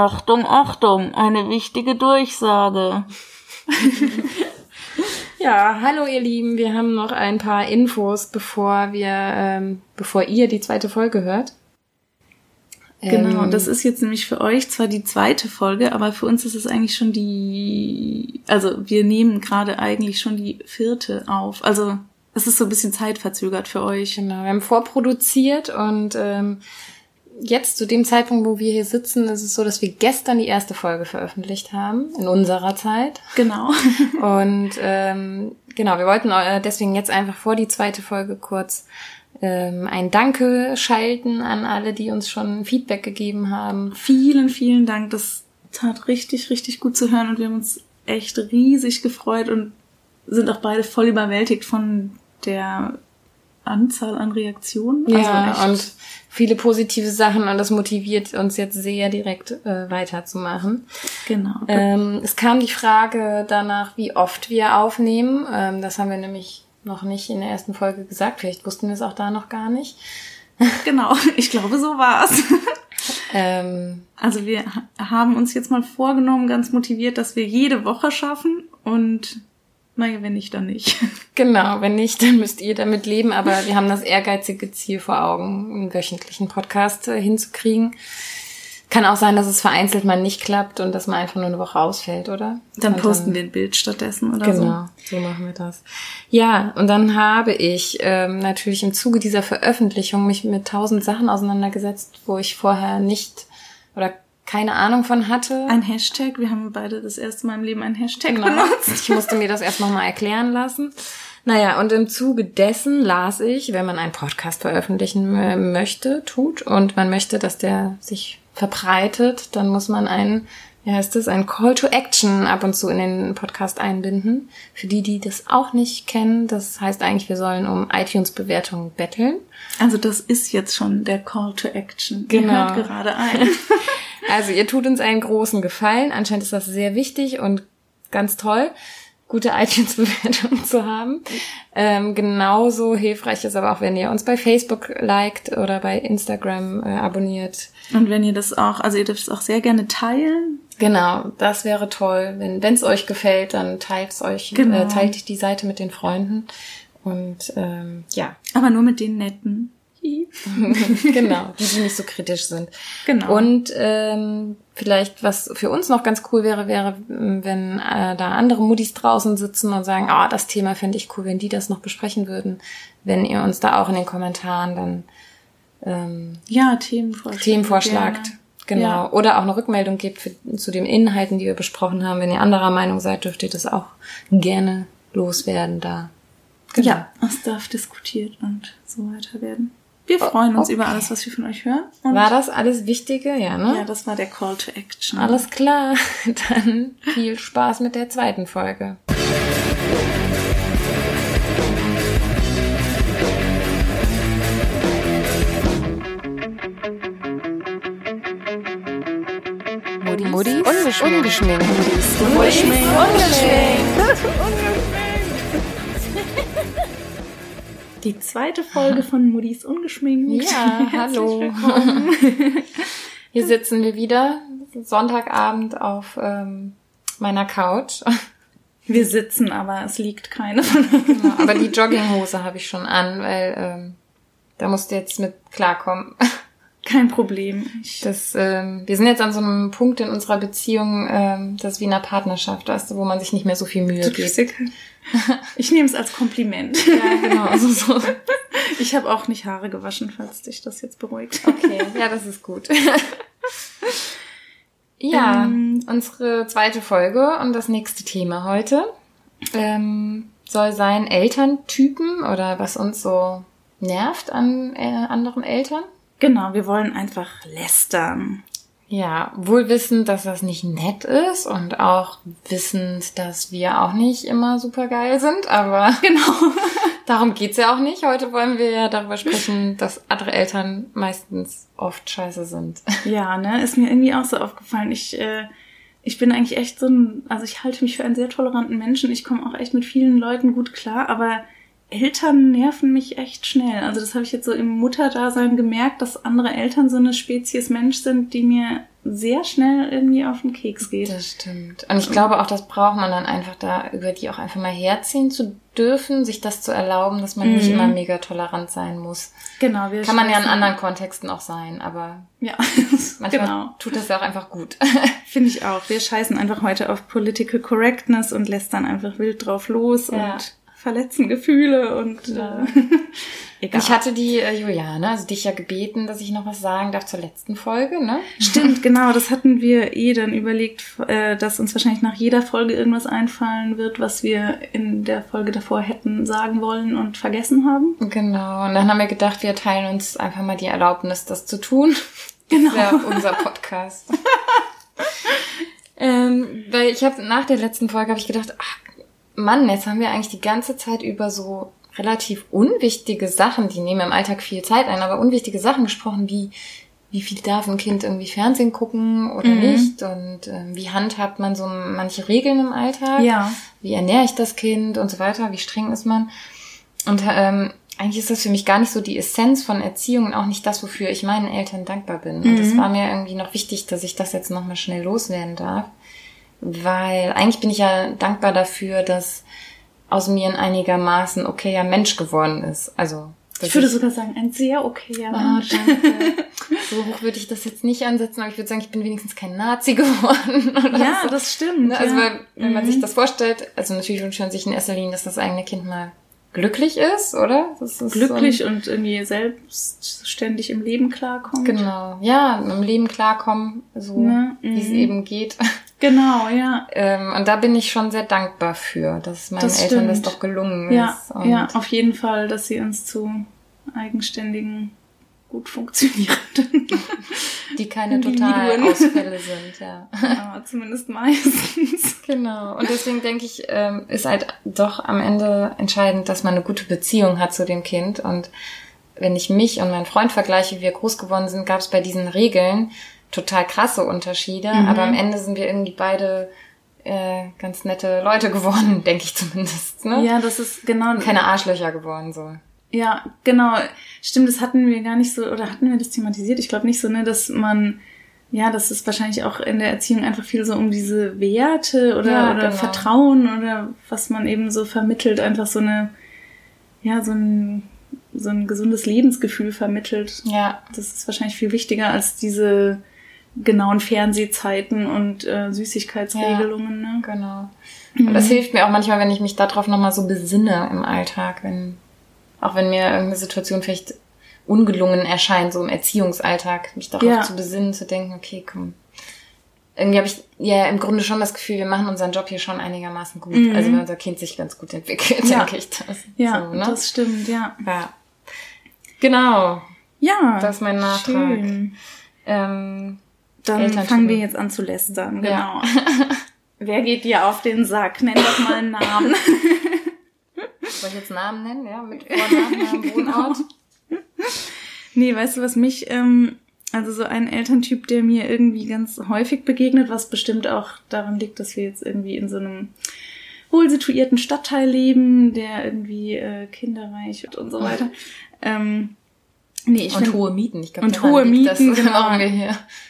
Achtung, Achtung, eine wichtige Durchsage. ja, hallo ihr Lieben, wir haben noch ein paar Infos, bevor wir, ähm, bevor ihr die zweite Folge hört. Genau, ähm, das ist jetzt nämlich für euch zwar die zweite Folge, aber für uns ist es eigentlich schon die, also wir nehmen gerade eigentlich schon die vierte auf. Also es ist so ein bisschen zeitverzögert für euch. Genau, wir haben vorproduziert und ähm, jetzt zu dem Zeitpunkt, wo wir hier sitzen, ist es so, dass wir gestern die erste Folge veröffentlicht haben, in unserer Zeit. Genau. und ähm, genau, wir wollten äh, deswegen jetzt einfach vor die zweite Folge kurz ähm, ein Danke schalten an alle, die uns schon Feedback gegeben haben. Vielen, vielen Dank. Das tat richtig, richtig gut zu hören und wir haben uns echt riesig gefreut und sind auch beide voll überwältigt von der Anzahl an Reaktionen. Ja, also und viele positive Sachen und das motiviert uns jetzt sehr direkt äh, weiterzumachen. Genau. Ähm, es kam die Frage danach, wie oft wir aufnehmen. Ähm, das haben wir nämlich noch nicht in der ersten Folge gesagt. Vielleicht wussten wir es auch da noch gar nicht. Genau, ich glaube, so war's. Ähm, also wir haben uns jetzt mal vorgenommen, ganz motiviert, dass wir jede Woche schaffen und naja, wenn nicht, dann nicht. Genau, wenn nicht, dann müsst ihr damit leben. Aber wir haben das ehrgeizige Ziel vor Augen, einen wöchentlichen Podcast äh, hinzukriegen. Kann auch sein, dass es vereinzelt mal nicht klappt und dass man einfach nur eine Woche ausfällt, oder? Dann und posten dann, wir ein Bild stattdessen oder genau, so. Genau, so machen wir das. Ja, und dann habe ich ähm, natürlich im Zuge dieser Veröffentlichung mich mit tausend Sachen auseinandergesetzt, wo ich vorher nicht oder keine Ahnung von hatte. Ein Hashtag, wir haben beide das erste Mal im Leben ein Hashtag genau. benutzt. Ich musste mir das erst nochmal erklären lassen. Naja, und im Zuge dessen las ich, wenn man einen Podcast veröffentlichen möchte, tut und man möchte, dass der sich verbreitet, dann muss man einen, wie heißt es, einen Call to Action ab und zu in den Podcast einbinden. Für die, die das auch nicht kennen, das heißt eigentlich, wir sollen um iTunes-Bewertungen betteln. Also das ist jetzt schon der Call to Action. Genau. Ihr hört gerade ein. also ihr tut uns einen großen Gefallen. Anscheinend ist das sehr wichtig und ganz toll gute iTunes-Bewertungen zu haben. Ähm, genauso hilfreich ist aber auch, wenn ihr uns bei Facebook liked oder bei Instagram äh, abonniert. Und wenn ihr das auch, also ihr dürft es auch sehr gerne teilen. Genau, das wäre toll. Wenn es euch gefällt, dann teilt es euch, genau. äh, teilt die Seite mit den Freunden. Und ähm, ja. Aber nur mit den netten. genau, die, die nicht so kritisch sind. Genau. Und ähm, vielleicht, was für uns noch ganz cool wäre, wäre, wenn äh, da andere Muttis draußen sitzen und sagen, ah, oh, das Thema fände ich cool, wenn die das noch besprechen würden. Wenn ihr uns da auch in den Kommentaren dann ähm, ja, Themen, Themen vorschlagt. Gerne. Genau. Ja. Oder auch eine Rückmeldung gibt für, zu den Inhalten, die wir besprochen haben. Wenn ihr anderer Meinung seid, dürft ihr das auch gerne loswerden da. Genau. Ja, es darf diskutiert und so weiter werden. Wir freuen uns okay. über alles, was wir von euch hören. Und war das alles Wichtige? Ja, ne? Ja, das war der Call to Action. Alles klar. Dann viel Spaß mit der zweiten Folge. Mutti ungeschminkt. Ungeschminkt. Ungeschminkt. Ungeschminkt. Die zweite Folge von Muddis Ungeschminkt. Ja, hallo. Hier sitzen wir wieder, Sonntagabend auf ähm, meiner Couch. Wir sitzen, aber es liegt keine. Genau, aber die Jogginghose habe ich schon an, weil ähm, da musst du jetzt mit klarkommen. Kein Problem. Das, ähm, wir sind jetzt an so einem Punkt in unserer Beziehung, ähm, das ist wie in einer Partnerschaft, weißt du, wo man sich nicht mehr so viel Mühe gibt. Ich nehme es als Kompliment. Ja, genau. Also so. Ich habe auch nicht Haare gewaschen, falls dich das jetzt beruhigt. Okay, ja, das ist gut. Ja, ähm, unsere zweite Folge und das nächste Thema heute ähm, soll sein Elterntypen oder was uns so nervt an äh, anderen Eltern. Genau, wir wollen einfach lästern. Ja, wohl wissend, dass das nicht nett ist und auch wissend, dass wir auch nicht immer super geil sind, aber genau, darum geht's ja auch nicht. Heute wollen wir ja darüber sprechen, dass andere Eltern meistens oft scheiße sind. Ja, ne, ist mir irgendwie auch so aufgefallen. Ich, äh, ich bin eigentlich echt so ein, also ich halte mich für einen sehr toleranten Menschen. Ich komme auch echt mit vielen Leuten gut klar, aber Eltern nerven mich echt schnell. Also das habe ich jetzt so im Mutterdasein gemerkt, dass andere Eltern so eine Spezies Mensch sind, die mir sehr schnell irgendwie auf den Keks geht. Das stimmt. Und ich glaube auch, das braucht man dann einfach da, über die auch einfach mal herziehen zu dürfen, sich das zu erlauben, dass man mhm. nicht immer mega tolerant sein muss. Genau. Wir Kann man ja in anderen Kontexten auch sein, aber ja, manchmal genau. tut das ja auch einfach gut. Finde ich auch. Wir scheißen einfach heute auf Political Correctness und lässt dann einfach wild drauf los ja. und verletzen Gefühle und ja. äh, egal. Ich hatte die äh, Juliane, also dich ja gebeten, dass ich noch was sagen darf zur letzten Folge, ne? Stimmt, genau. Das hatten wir eh dann überlegt, äh, dass uns wahrscheinlich nach jeder Folge irgendwas einfallen wird, was wir in der Folge davor hätten sagen wollen und vergessen haben. Genau. Und dann haben wir gedacht, wir teilen uns einfach mal die Erlaubnis, das zu tun. Genau. Das ist ja unser Podcast. ähm, weil ich habe nach der letzten Folge habe ich gedacht, ach, Mann, jetzt haben wir eigentlich die ganze Zeit über so relativ unwichtige Sachen, die nehmen im Alltag viel Zeit ein, aber unwichtige Sachen gesprochen, wie wie viel darf ein Kind irgendwie Fernsehen gucken oder mhm. nicht und äh, wie handhabt man so manche Regeln im Alltag, ja. wie ernähre ich das Kind und so weiter, wie streng ist man und ähm, eigentlich ist das für mich gar nicht so die Essenz von Erziehung und auch nicht das, wofür ich meinen Eltern dankbar bin. Mhm. Und es war mir irgendwie noch wichtig, dass ich das jetzt nochmal schnell loswerden darf weil eigentlich bin ich ja dankbar dafür, dass aus mir ein einigermaßen okayer Mensch geworden ist. Also ich würde sogar sagen, ein sehr okayer ah, Mensch. danke. so hoch würde ich das jetzt nicht ansetzen, aber ich würde sagen, ich bin wenigstens kein Nazi geworden. ja, so. das stimmt. Ne, also ja. wenn mhm. man sich das vorstellt, also natürlich wünscht man sich in erster Linie, dass das eigene Kind mal glücklich ist, oder? Ist glücklich so und irgendwie selbstständig im Leben klarkommt. Genau, ja, im Leben klarkommen, so ja, wie es mhm. eben geht. Genau, ja. Ähm, und da bin ich schon sehr dankbar für, dass meinen das Eltern das doch gelungen ja, ist. Ja, auf jeden Fall, dass sie uns zu eigenständigen, gut funktionierenden. Die keine totalen Ausfälle sind, ja. ja. Zumindest meistens. Genau. Und deswegen denke ich, ähm, ist halt doch am Ende entscheidend, dass man eine gute Beziehung hat zu dem Kind. Und wenn ich mich und meinen Freund vergleiche, wie wir groß geworden sind, gab es bei diesen Regeln total krasse Unterschiede, mhm. aber am Ende sind wir irgendwie beide äh, ganz nette Leute geworden, denke ich zumindest. Ne? Ja, das ist genau. Keine Arschlöcher geworden so. Ja, genau. Stimmt, das hatten wir gar nicht so, oder hatten wir das thematisiert? Ich glaube nicht so, ne, dass man, ja, das ist wahrscheinlich auch in der Erziehung einfach viel so um diese Werte oder, ja, oder genau. Vertrauen oder was man eben so vermittelt, einfach so eine, ja, so ein, so ein gesundes Lebensgefühl vermittelt. Ja. Das ist wahrscheinlich viel wichtiger als diese genauen Fernsehzeiten und äh, Süßigkeitsregelungen. Ja, ne? Genau. Mhm. Und das hilft mir auch manchmal, wenn ich mich darauf nochmal so besinne im Alltag, wenn, auch wenn mir irgendeine Situation vielleicht ungelungen erscheint, so im Erziehungsalltag, mich darauf ja. zu besinnen, zu denken, okay, komm. Irgendwie habe ich ja im Grunde schon das Gefühl, wir machen unseren Job hier schon einigermaßen gut. Mhm. Also wenn unser Kind sich ganz gut entwickelt, ja. denke ich das. Ja, so, ne? das stimmt, ja. Ja. Genau. Ja. Das ist mein Nachtrag. Schön. Ähm, dann fangen wir jetzt an zu lästern, genau. Ja. Wer geht dir auf den Sack? Nenn doch mal einen Namen. Soll ich jetzt Namen nennen, ja? Mit Vornamen, genau. Wohnort? Nee, weißt du, was mich, ähm, also so ein Elterntyp, der mir irgendwie ganz häufig begegnet, was bestimmt auch daran liegt, dass wir jetzt irgendwie in so einem wohlsituierten Stadtteil leben, der irgendwie äh, kinderreich und so weiter. Ähm, Nee, ich und find, hohe Mieten. Ich glaube, und hohe Mieten, das genau.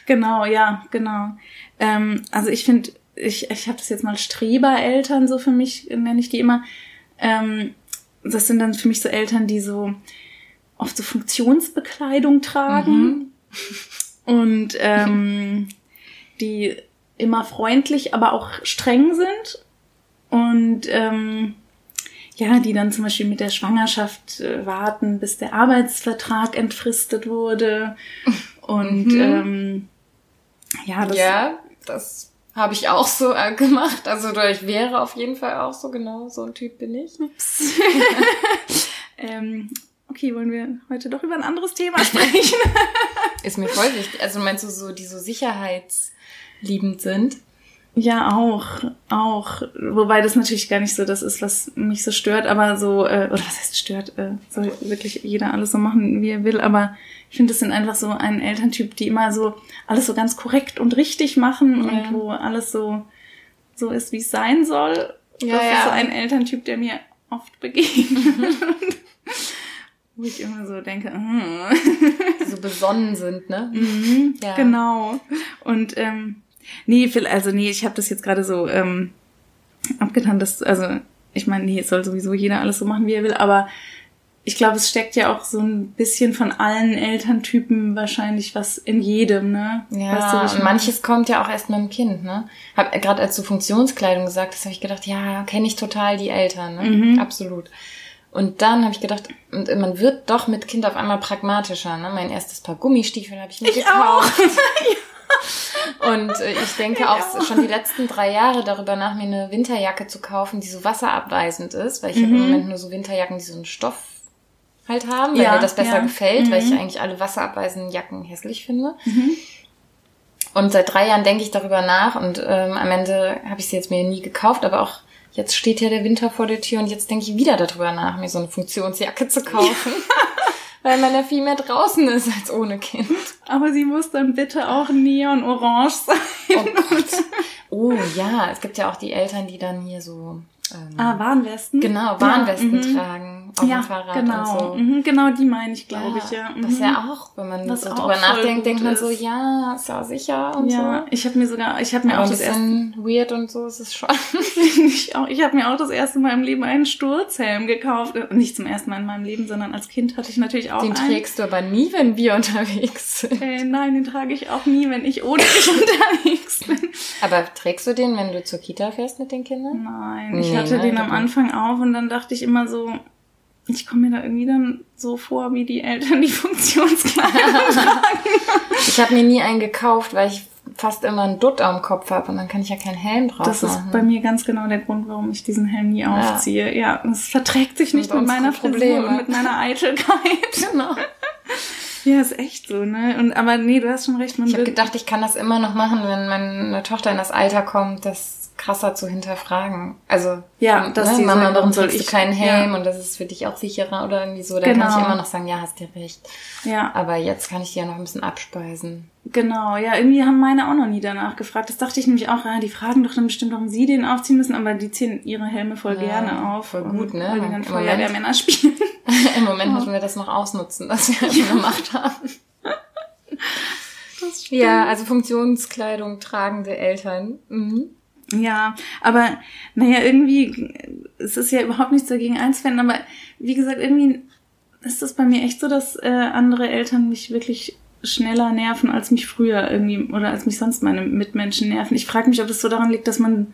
Genau, ja, genau. Ähm, also ich finde, ich, ich habe das jetzt mal Strebereltern so für mich, nenne ich die immer. Ähm, das sind dann für mich so Eltern, die so oft so Funktionsbekleidung tragen mhm. und ähm, die immer freundlich, aber auch streng sind und ähm, ja, die dann zum Beispiel mit der Schwangerschaft äh, warten, bis der Arbeitsvertrag entfristet wurde. Und mhm. ähm, ja, das, ja, das habe ich auch so äh, gemacht. Also ich wäre auf jeden Fall auch so genau so ein Typ bin ich. Ups. ähm, okay, wollen wir heute doch über ein anderes Thema sprechen? Ist mir voll wichtig. Also meinst du so, die so sicherheitsliebend sind? Ja, auch, auch. Wobei das natürlich gar nicht so das ist, was mich so stört, aber so, äh, oder was heißt stört, äh, soll wirklich jeder alles so machen, wie er will, aber ich finde, das sind einfach so ein Elterntyp, die immer so alles so ganz korrekt und richtig machen ja. und wo alles so, so ist, wie es sein soll. Ja, das ja. ist so ein Elterntyp, der mir oft begegnet. wo ich immer so denke, mm. so besonnen sind, ne? Mhm, ja. Genau. Und ähm, nee, also nee, ich habe das jetzt gerade so ähm, abgetan, dass, also ich meine, nee, es soll sowieso jeder alles so machen, wie er will, aber ich glaube, es steckt ja auch so ein bisschen von allen Elterntypen wahrscheinlich was in jedem, ne? Ja, weißt du, und manches kommt ja auch erst mit dem Kind, ne? Hab gerade als du Funktionskleidung gesagt hast, habe ich gedacht, ja, kenne ich total die Eltern, ne? Mhm. Absolut. Und dann habe ich gedacht, man wird doch mit Kind auf einmal pragmatischer, ne? Mein erstes Paar Gummistiefel habe ich mir ich gekauft. Und äh, ich denke auch ja. schon die letzten drei Jahre darüber nach, mir eine Winterjacke zu kaufen, die so wasserabweisend ist, weil ich mhm. habe im Moment nur so Winterjacken, die so einen Stoff halt haben, weil ja, mir das besser ja. gefällt, mhm. weil ich mhm. eigentlich alle wasserabweisenden Jacken hässlich finde. Mhm. Und seit drei Jahren denke ich darüber nach und ähm, am Ende habe ich sie jetzt mir nie gekauft, aber auch jetzt steht ja der Winter vor der Tür und jetzt denke ich wieder darüber nach, mir so eine Funktionsjacke zu kaufen. weil man ja viel mehr draußen ist als ohne Kind. Aber sie muss dann bitte auch neon-orange sein. Oh Gott. Oh ja, es gibt ja auch die Eltern, die dann hier so ähm, ah, Warnwesten? Genau, Warnwesten ja, mhm. tragen auf ja, dem Fahrrad genau. und so. Mhm, genau, die meine ich, glaube ja, ich, ja. Mhm. Das ist ja mhm. auch, wenn man das so drüber nachdenkt, denkt man so, ja, ist ja sicher und ja, so. ich habe mir sogar, ich habe mir Aber auch das erste... weird und so ist es schon. ich auch, ich habe mir auch das erste Mal im Leben einen Sturzhelm gekauft. Nicht zum ersten Mal in meinem Leben, sondern als Kind hatte ich natürlich auch Den einen. trägst du aber nie, wenn wir unterwegs sind. Äh, nein, den trage ich auch nie, wenn ich ohne dich unterwegs bin. Aber trägst du den, wenn du zur Kita fährst mit den Kindern? Nein, ich hatte nein, den am Anfang auf und dann dachte ich immer so, ich komme mir da irgendwie dann so vor, wie die Eltern die Funktionskleidung tragen. ich habe mir nie einen gekauft, weil ich fast immer einen Dutt am Kopf habe und dann kann ich ja keinen Helm drauf Das machen. ist bei mir ganz genau der Grund, warum ich diesen Helm nie aufziehe. Ja, es verträgt sich nicht mit meiner Probleme und mit meiner Eitelkeit. genau. Ja, ist echt so, ne? Und aber nee, du hast schon recht. Man ich habe gedacht, ich kann das immer noch machen, wenn meine Tochter in das Alter kommt, dass krasser zu hinterfragen. Also, ja, dass ne, Mama, warum soll ich keinen Helm ja. und das ist für dich auch sicherer oder irgendwie so. Da genau. kann ich immer noch sagen, ja, hast dir recht. Ja. Aber jetzt kann ich dir ja noch ein bisschen abspeisen. Genau, ja, irgendwie haben meine auch noch nie danach gefragt. Das dachte ich nämlich auch, ja, die fragen doch dann bestimmt, warum sie den aufziehen müssen, aber die ziehen ihre Helme voll ja, gerne auf. Voll gut, ne? Weil die dann Feuerwehrmänner spielen. Im Moment müssen wir das noch ausnutzen, was wir ja. gemacht haben. Ja, also Funktionskleidung tragende Eltern. Mhm. Ja, aber naja, irgendwie, es ist ja überhaupt nichts dagegen einzuwenden, aber wie gesagt, irgendwie ist das bei mir echt so, dass äh, andere Eltern mich wirklich schneller nerven als mich früher irgendwie oder als mich sonst meine Mitmenschen nerven. Ich frage mich, ob es so daran liegt, dass man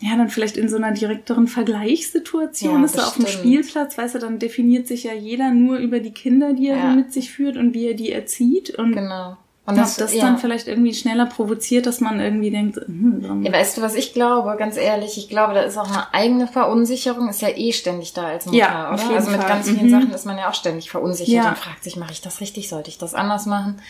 ja dann vielleicht in so einer direkteren Vergleichssituation ja, ist, so auf dem Spielplatz, weißt du, dann definiert sich ja jeder nur über die Kinder, die er ja. mit sich führt und wie er die erzieht und genau. Und das, das ja. dann vielleicht irgendwie schneller provoziert, dass man irgendwie denkt, hm, ja, weißt du, was ich glaube, ganz ehrlich, ich glaube, da ist auch eine eigene Verunsicherung, ist ja eh ständig da als Mutter, ja, oder? Also mit Fall. ganz vielen mhm. Sachen ist man ja auch ständig verunsichert ja. und fragt sich, mache ich das richtig, sollte ich das anders machen?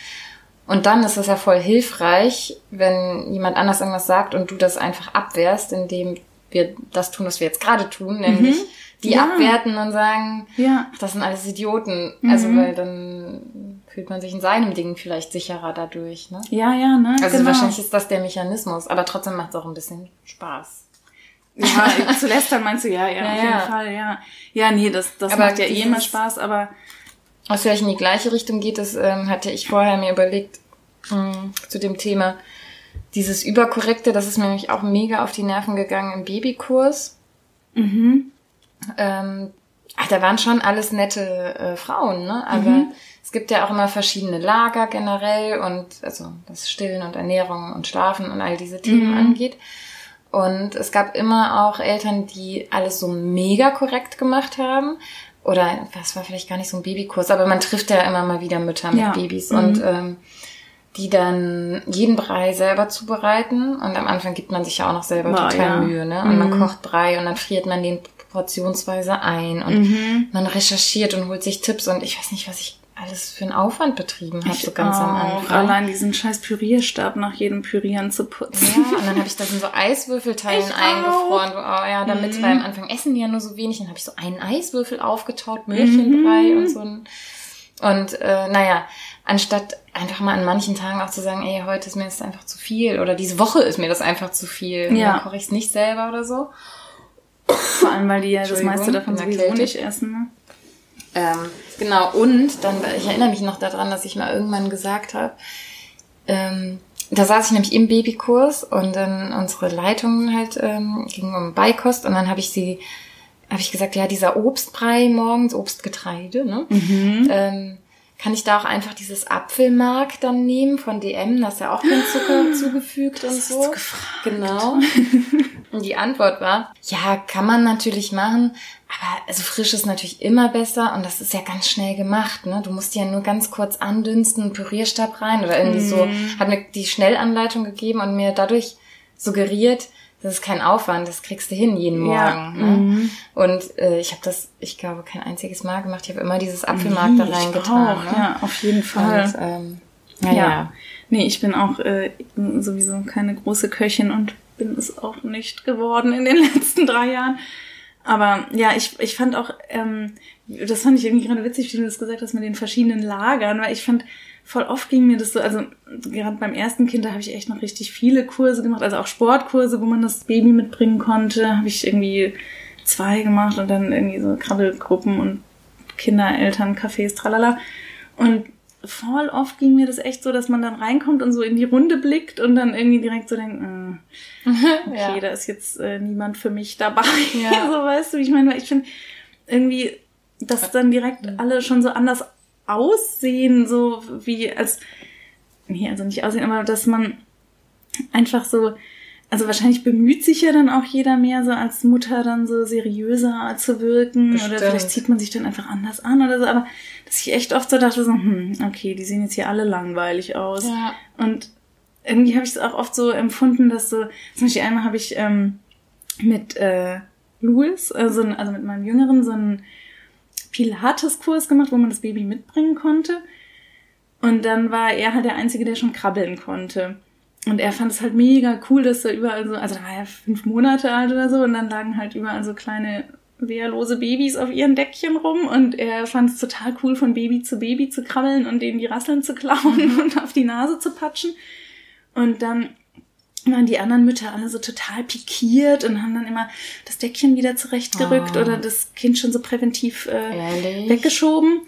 Und dann ist es ja voll hilfreich, wenn jemand anders irgendwas sagt und du das einfach abwehrst, indem wir das tun, was wir jetzt gerade tun, nämlich mhm. Die ja. abwerten und sagen, ja. das sind alles Idioten. Mhm. Also weil dann fühlt man sich in seinem Ding vielleicht sicherer dadurch. Ne? Ja, ja, ne? Also genau. wahrscheinlich ist das der Mechanismus, aber trotzdem macht es auch ein bisschen Spaß. Ja, zu lästern meinst du, ja, ja, ja auf jeden ja. Fall, ja. Ja, nee, das, das aber macht ja eh immer Spaß, aber. Was vielleicht in die gleiche Richtung geht, das ähm, hatte ich vorher mir überlegt mh, hm, zu dem Thema. Dieses Überkorrekte, das ist mir nämlich auch mega auf die Nerven gegangen im Babykurs. Mhm. Ähm, ach, da waren schon alles nette äh, Frauen, ne? Aber mhm es gibt ja auch immer verschiedene Lager generell und also das Stillen und Ernährung und Schlafen und all diese Themen mhm. angeht. Und es gab immer auch Eltern, die alles so mega korrekt gemacht haben. Oder was war vielleicht gar nicht so ein Babykurs, aber man trifft ja immer mal wieder Mütter mit ja. Babys mhm. und ähm, die dann jeden Brei selber zubereiten. Und am Anfang gibt man sich ja auch noch selber War, total ja. Mühe, ne? Und mhm. man kocht Brei und dann friert man den portionsweise ein und mhm. man recherchiert und holt sich Tipps und ich weiß nicht, was ich alles für einen Aufwand betrieben habe, so ganz auch. am Anfang. Allein diesen scheiß Pürierstab nach jedem Pürieren zu putzen. Ja, und dann habe ich das in so Eiswürfelteilen ich eingefroren. Oh ja, damit, mhm. weil am Anfang essen die ja nur so wenig. Dann habe ich so einen Eiswürfel aufgetaut, Milchchenbrei mhm. und so ein und äh, naja, anstatt einfach mal an manchen Tagen auch zu sagen, ey, heute ist mir das einfach zu viel oder diese Woche ist mir das einfach zu viel, ja. dann koche ich es nicht selber oder so. Vor allem, weil die ja das meiste davon sowieso nicht essen. Ne? Ähm, genau, und dann, ich erinnere mich noch daran, dass ich mal irgendwann gesagt habe, ähm, da saß ich nämlich im Babykurs und dann unsere Leitung halt ähm, ging um Beikost und dann habe ich sie, habe ich gesagt, ja, dieser Obstbrei morgens, Obstgetreide, ne? Mhm. Ähm, kann ich da auch einfach dieses Apfelmark dann nehmen von DM? Da ist ja auch kein Zucker zugefügt das und so. Gefragt. Genau. und die Antwort war, ja, kann man natürlich machen, aber also frisch ist natürlich immer besser und das ist ja ganz schnell gemacht, ne? Du musst ja nur ganz kurz andünsten, Pürierstab rein oder irgendwie mm. so. Mhm. Hat mir die Schnellanleitung gegeben und mir dadurch suggeriert, das ist kein Aufwand, das kriegst du hin jeden Morgen. Ja. Ne? Mhm. Und äh, ich habe das, ich glaube, kein einziges Mal gemacht. Ich habe immer dieses Apfelmark nee, da reingetan. Ne? Ja, auf jeden Fall. Und, ähm, ja, ja. ja. Nee, ich bin auch äh, sowieso keine große Köchin und bin es auch nicht geworden in den letzten drei Jahren. Aber ja, ich, ich fand auch, ähm, das fand ich irgendwie gerade witzig, wie du das gesagt hast mit den verschiedenen Lagern, weil ich fand, voll oft ging mir das so, also gerade beim ersten Kind, da habe ich echt noch richtig viele Kurse gemacht, also auch Sportkurse, wo man das Baby mitbringen konnte, habe ich irgendwie zwei gemacht und dann irgendwie so Krabbelgruppen und Kinder, Eltern, Cafés, tralala. Und voll oft ging mir das echt so, dass man dann reinkommt und so in die Runde blickt und dann irgendwie direkt so denkt, äh, okay, ja. da ist jetzt äh, niemand für mich dabei. Ja. so weißt du, ich meine, ich finde irgendwie, dass dann direkt alle schon so anders aussehen, so wie als, nee, also nicht aussehen, aber dass man einfach so, also wahrscheinlich bemüht sich ja dann auch jeder mehr so als Mutter dann so seriöser zu wirken Bestimmt. oder vielleicht zieht man sich dann einfach anders an oder so, aber dass ich echt oft so dachte so, hm, okay, die sehen jetzt hier alle langweilig aus ja. und irgendwie habe ich es auch oft so empfunden, dass so, zum Beispiel einmal habe ich ähm, mit äh, Louis, also, also mit meinem Jüngeren, so ein Pilates-Kurs gemacht, wo man das Baby mitbringen konnte. Und dann war er halt der Einzige, der schon krabbeln konnte. Und er fand es halt mega cool, dass da überall so, also da war er fünf Monate alt oder so, und dann lagen halt überall so kleine wehrlose Babys auf ihren Deckchen rum und er fand es total cool, von Baby zu Baby zu krabbeln und denen die Rasseln zu klauen und auf die Nase zu patschen. Und dann waren die anderen Mütter alle so total pikiert und haben dann immer das Deckchen wieder zurechtgerückt oh. oder das Kind schon so präventiv äh, weggeschoben.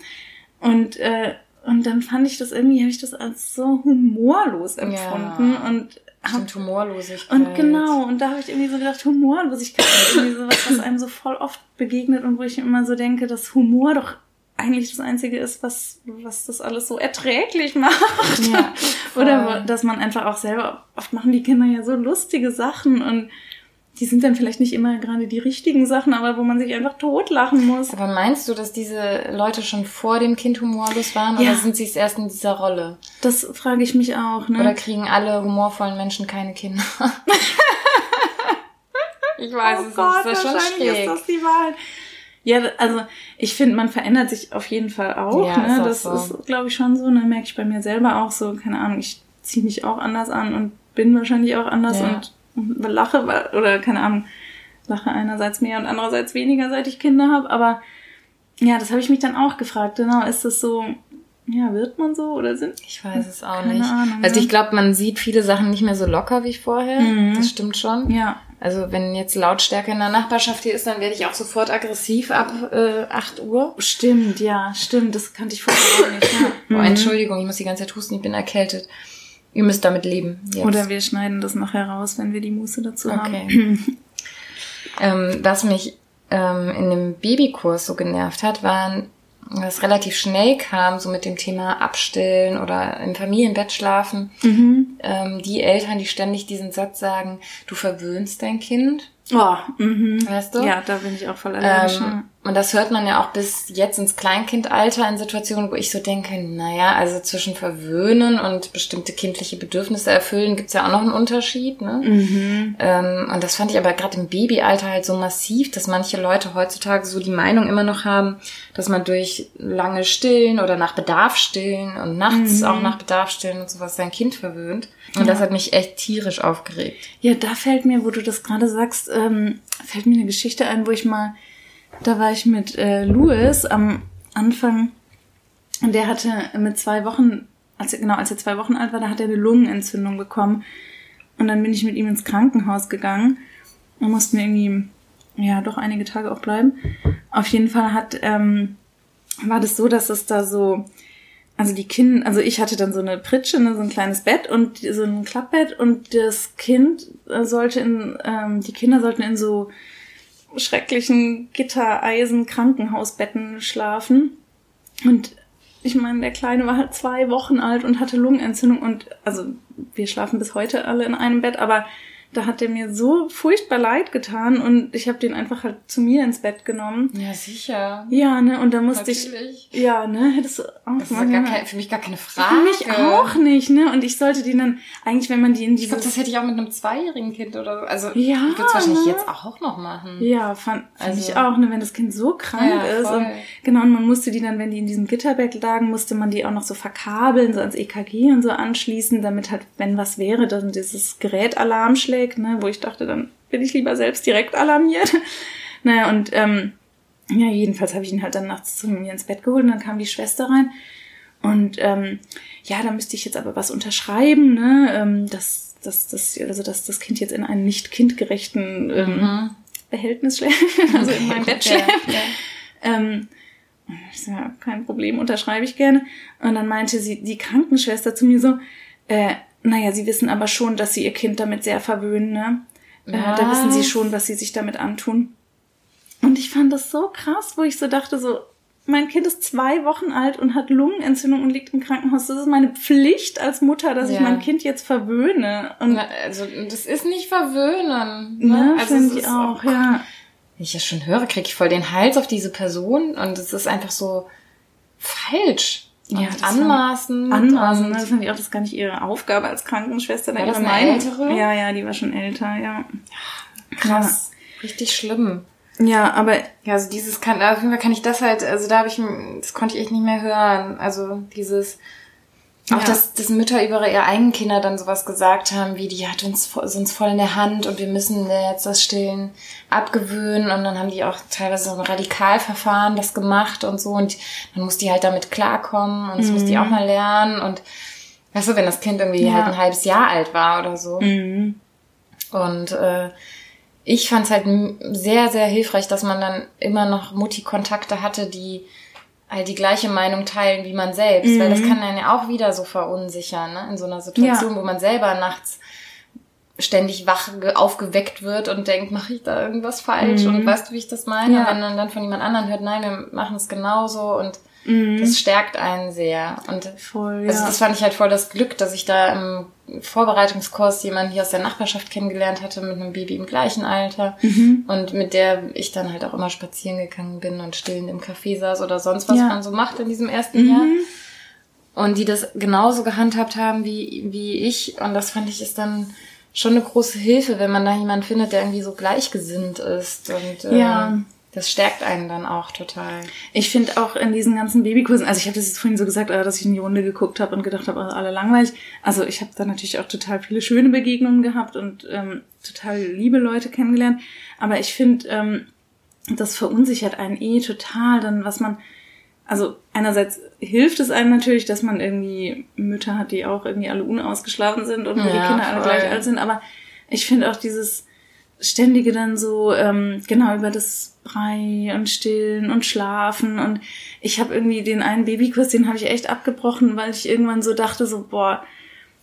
Und äh, und dann fand ich das irgendwie, habe ich das als so humorlos empfunden ja. und hab, Humorlosigkeit. Und genau, und da habe ich irgendwie so gedacht, Humorlosigkeit ist irgendwie so was, was einem so voll oft begegnet und wo ich immer so denke, dass Humor doch eigentlich das Einzige ist, was, was das alles so erträglich macht. Ja, Oder dass man einfach auch selber, oft machen die Kinder ja so lustige Sachen und die sind dann vielleicht nicht immer gerade die richtigen Sachen, aber wo man sich einfach totlachen muss. Aber meinst du, dass diese Leute schon vor dem Kind humorlos waren ja. oder sind sie es erst in dieser Rolle? Das frage ich mich auch. Ne? Oder kriegen alle humorvollen Menschen keine Kinder? ich weiß oh es Gott, nicht. Das ist schon schräg. ist das die Wahrheit. Ja, also ich finde, man verändert sich auf jeden Fall auch. Ja, ne? Ist das so. ist, glaube ich, schon so. Ne? Merke ich bei mir selber auch so, keine Ahnung, ich ziehe mich auch anders an und bin wahrscheinlich auch anders ja. und lache oder keine Ahnung, lache einerseits mehr und andererseits weniger, seit ich Kinder habe. Aber ja, das habe ich mich dann auch gefragt. Genau, ist das so, ja, wird man so oder sind? Ich weiß es auch Keine nicht. Ahnung, also ne? ich glaube, man sieht viele Sachen nicht mehr so locker wie vorher. Mhm. Das stimmt schon. Ja. Also wenn jetzt Lautstärke in der Nachbarschaft hier ist, dann werde ich auch sofort aggressiv ab äh, 8 Uhr. Stimmt, ja, stimmt. Das kannte ich vorher auch nicht. Ja. oh, Entschuldigung, ich muss die ganze Zeit husten, ich bin erkältet. Ihr müsst damit leben. Jetzt. Oder wir schneiden das nachher raus, wenn wir die Muße dazu okay. haben. ähm, was mich ähm, in dem Babykurs so genervt hat, waren was relativ schnell kam, so mit dem Thema Abstillen oder im Familienbett schlafen, mhm. ähm, die Eltern, die ständig diesen Satz sagen, du verwöhnst dein Kind. Oh, mhm. Weißt du? Ja, da bin ich auch voll allergisch. Ähm, und das hört man ja auch bis jetzt ins Kleinkindalter in Situationen, wo ich so denke, naja, also zwischen verwöhnen und bestimmte kindliche Bedürfnisse erfüllen gibt's ja auch noch einen Unterschied. Ne? Mhm. Ähm, und das fand ich aber gerade im Babyalter halt so massiv, dass manche Leute heutzutage so die Meinung immer noch haben, dass man durch lange Stillen oder nach Bedarf stillen und nachts mhm. auch nach Bedarf stillen und sowas sein Kind verwöhnt. Und ja. das hat mich echt tierisch aufgeregt. Ja, da fällt mir, wo du das gerade sagst, ähm, fällt mir eine Geschichte ein, wo ich mal da war ich mit äh, Louis am Anfang und der hatte mit zwei Wochen, als er, genau, als er zwei Wochen alt war, da hat er eine Lungenentzündung bekommen. Und dann bin ich mit ihm ins Krankenhaus gegangen und mussten irgendwie, ja, doch einige Tage auch bleiben. Auf jeden Fall hat, ähm, war das so, dass es da so, also die Kinder, also ich hatte dann so eine Pritsche, ne, so ein kleines Bett und so ein Klappbett und das Kind sollte in, ähm, die Kinder sollten in so schrecklichen Gittereisen-Krankenhausbetten schlafen. Und ich meine, der Kleine war halt zwei Wochen alt und hatte Lungenentzündung und also wir schlafen bis heute alle in einem Bett, aber da hat er mir so furchtbar leid getan und ich habe den einfach halt zu mir ins Bett genommen. Ja, sicher. Ja, ne, und da musste Natürlich. ich. Ja, ne, hättest du auch Das ist ja kein, für mich gar keine Frage. Für mich auch nicht, ne? Und ich sollte den dann, eigentlich, wenn man die in dieses... Ich glaube, das hätte ich auch mit einem zweijährigen Kind oder so. Also, ja, ich würde es wahrscheinlich ne? jetzt auch noch machen. Ja, fand, fand also, ich auch, ne, wenn das Kind so krank ja, ist. Voll. Und genau, und man musste die dann, wenn die in diesem Gitterbett lagen, musste man die auch noch so verkabeln, so ans EKG und so anschließen, damit halt, wenn was wäre, dann dieses Gerät Alarm schlägt, ne, wo ich dachte, dann bin ich lieber selbst direkt alarmiert. naja, und ähm, ja, jedenfalls habe ich ihn halt dann nachts zu mir ins Bett geholt und dann kam die Schwester rein. Und ähm, ja, da müsste ich jetzt aber was unterschreiben, ne? Ähm, dass, dass, dass, also, dass das Kind jetzt in einem nicht kindgerechten ähm, mhm. Behältnis schläft, also in meinem Bett schläft. Ja, ja. Ähm, ist ja kein Problem, unterschreibe ich gerne. Und dann meinte sie, die Krankenschwester zu mir so, äh, naja, sie wissen aber schon, dass sie ihr Kind damit sehr verwöhnen, ne? Ja. da wissen sie schon, was sie sich damit antun. Und ich fand das so krass, wo ich so dachte, so, mein Kind ist zwei Wochen alt und hat Lungenentzündung und liegt im Krankenhaus. Das ist meine Pflicht als Mutter, dass ja. ich mein Kind jetzt verwöhne. Und Na, also das ist nicht verwöhnen. Ne? ne also finde ich auch, oh ja. Wenn ich das schon höre, kriege ich voll den Hals auf diese Person und es ist einfach so falsch. Und ja, anmaßen. Anmaßen, das fand ich auch, das ist gar nicht ihre Aufgabe als Krankenschwester. War das eine ältere? Ja, ja, die war schon älter, ja. Krass. Ja. Richtig schlimm. Ja, aber. Ja, also dieses kann, auf jeden Fall kann ich das halt, also da habe ich, das konnte ich echt nicht mehr hören. Also dieses, auch ja. dass, dass Mütter über ihre eigenen Kinder dann sowas gesagt haben, wie die hat uns, uns voll in der Hand und wir müssen jetzt das Stillen abgewöhnen und dann haben die auch teilweise so ein Radikalverfahren das gemacht und so und dann muss die halt damit klarkommen und das mhm. muss die auch mal lernen und weißt du, wenn das Kind irgendwie ja. halt ein halbes Jahr alt war oder so. Mhm. Und äh, ich fand es halt sehr, sehr hilfreich, dass man dann immer noch Mutti-Kontakte hatte, die halt die gleiche Meinung teilen wie man selbst, mhm. weil das mhm. kann einen ja auch wieder so verunsichern, ne? in so einer Situation, ja. wo man selber nachts ständig wach aufgeweckt wird und denkt, mache ich da irgendwas falsch mhm. und weißt du, wie ich das meine? Ja. Wenn man dann von jemand anderem hört, nein, wir machen es genauso und Mhm. Das stärkt einen sehr. Und voll, ja. also das fand ich halt voll das Glück, dass ich da im Vorbereitungskurs jemanden hier aus der Nachbarschaft kennengelernt hatte mit einem Baby im gleichen Alter mhm. und mit der ich dann halt auch immer spazieren gegangen bin und stillend im Café saß oder sonst was ja. man so macht in diesem ersten mhm. Jahr. Und die das genauso gehandhabt haben wie, wie ich. Und das fand ich ist dann schon eine große Hilfe, wenn man da jemanden findet, der irgendwie so gleichgesinnt ist. Und, ja. Das stärkt einen dann auch total. Ich finde auch in diesen ganzen Babykursen, also ich habe das jetzt vorhin so gesagt, äh, dass ich in die Runde geguckt habe und gedacht habe, alle langweilig. Also ich habe da natürlich auch total viele schöne Begegnungen gehabt und ähm, total liebe Leute kennengelernt. Aber ich finde, ähm, das verunsichert einen eh total, dann was man, also einerseits hilft es einem natürlich, dass man irgendwie Mütter hat, die auch irgendwie alle unausgeschlafen sind und wo ja, die Kinder alle gleich alt sind. Aber ich finde auch dieses ständige dann so ähm, genau über das Brei und Stillen und Schlafen und ich habe irgendwie den einen Babykurs, den habe ich echt abgebrochen, weil ich irgendwann so dachte so boah,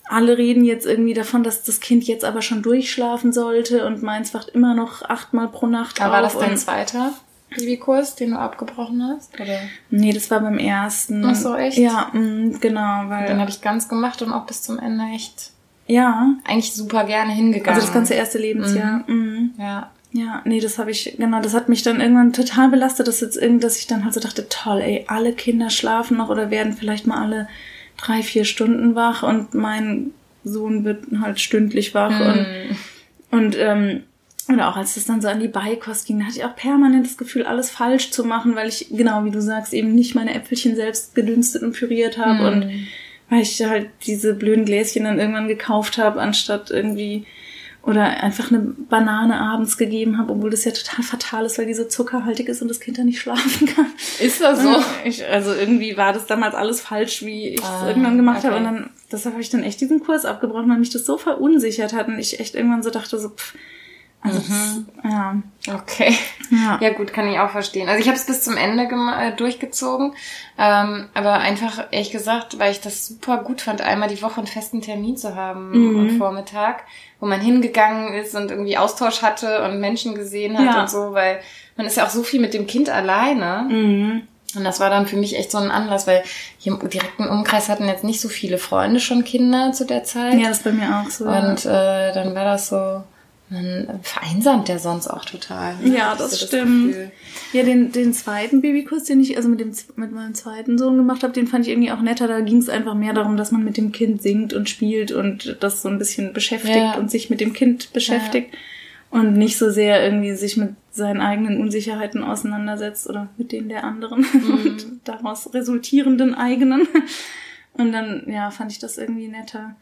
alle reden jetzt irgendwie davon, dass das Kind jetzt aber schon durchschlafen sollte und meins wacht immer noch achtmal pro Nacht aber auf. War das dein zweiter Babykurs, den du abgebrochen hast? Oder? Nee, das war beim ersten. Ach so, echt? Ja, mh, mm, genau. Weil den habe ich ganz gemacht und auch bis zum Ende echt ja. Eigentlich super gerne hingegangen. Also das ganze erste Lebensjahr. Mhm. Mhm. Ja. Ja, nee, das habe ich, genau, das hat mich dann irgendwann total belastet, dass jetzt irgendwie, dass ich dann halt so dachte, toll, ey, alle Kinder schlafen noch oder werden vielleicht mal alle drei, vier Stunden wach und mein Sohn wird halt stündlich wach mhm. und, und ähm, oder auch als es dann so an die Beikost ging, da hatte ich auch permanent das Gefühl, alles falsch zu machen, weil ich, genau wie du sagst, eben nicht meine Äpfelchen selbst gedünstet und püriert habe mhm. und weil ich halt diese blöden Gläschen dann irgendwann gekauft habe, anstatt irgendwie oder einfach eine Banane abends gegeben habe, obwohl das ja total fatal ist, weil die so zuckerhaltig ist und das Kind dann nicht schlafen kann. Ist das so? Ich, also irgendwie war das damals alles falsch, wie ich es ah, irgendwann gemacht okay. habe. Und dann, deshalb habe ich dann echt diesen Kurs abgebrochen, weil mich das so verunsichert hat und ich echt irgendwann so dachte, so, pff, Also mhm. das, ja. Okay. Ja. ja gut, kann ich auch verstehen. Also ich habe es bis zum Ende äh, durchgezogen, ähm, aber einfach ehrlich gesagt, weil ich das super gut fand, einmal die Woche einen festen Termin zu haben mhm. am Vormittag, wo man hingegangen ist und irgendwie Austausch hatte und Menschen gesehen hat ja. und so, weil man ist ja auch so viel mit dem Kind alleine. Mhm. Und das war dann für mich echt so ein Anlass, weil hier im direkten Umkreis hatten jetzt nicht so viele Freunde schon Kinder zu der Zeit. Ja, das ist bei mir auch so. Und äh, dann war das so, man vereinsamt der sonst auch total. Ne? Ja, das, das stimmt. Das ja, den, den zweiten Babykurs, den ich also mit dem mit meinem zweiten Sohn gemacht habe, den fand ich irgendwie auch netter. Da ging es einfach mehr darum, dass man mit dem Kind singt und spielt und das so ein bisschen beschäftigt ja. und sich mit dem Kind beschäftigt. Ja und nicht so sehr irgendwie sich mit seinen eigenen Unsicherheiten auseinandersetzt oder mit denen der anderen mhm. und daraus resultierenden eigenen. Und dann, ja, fand ich das irgendwie netter.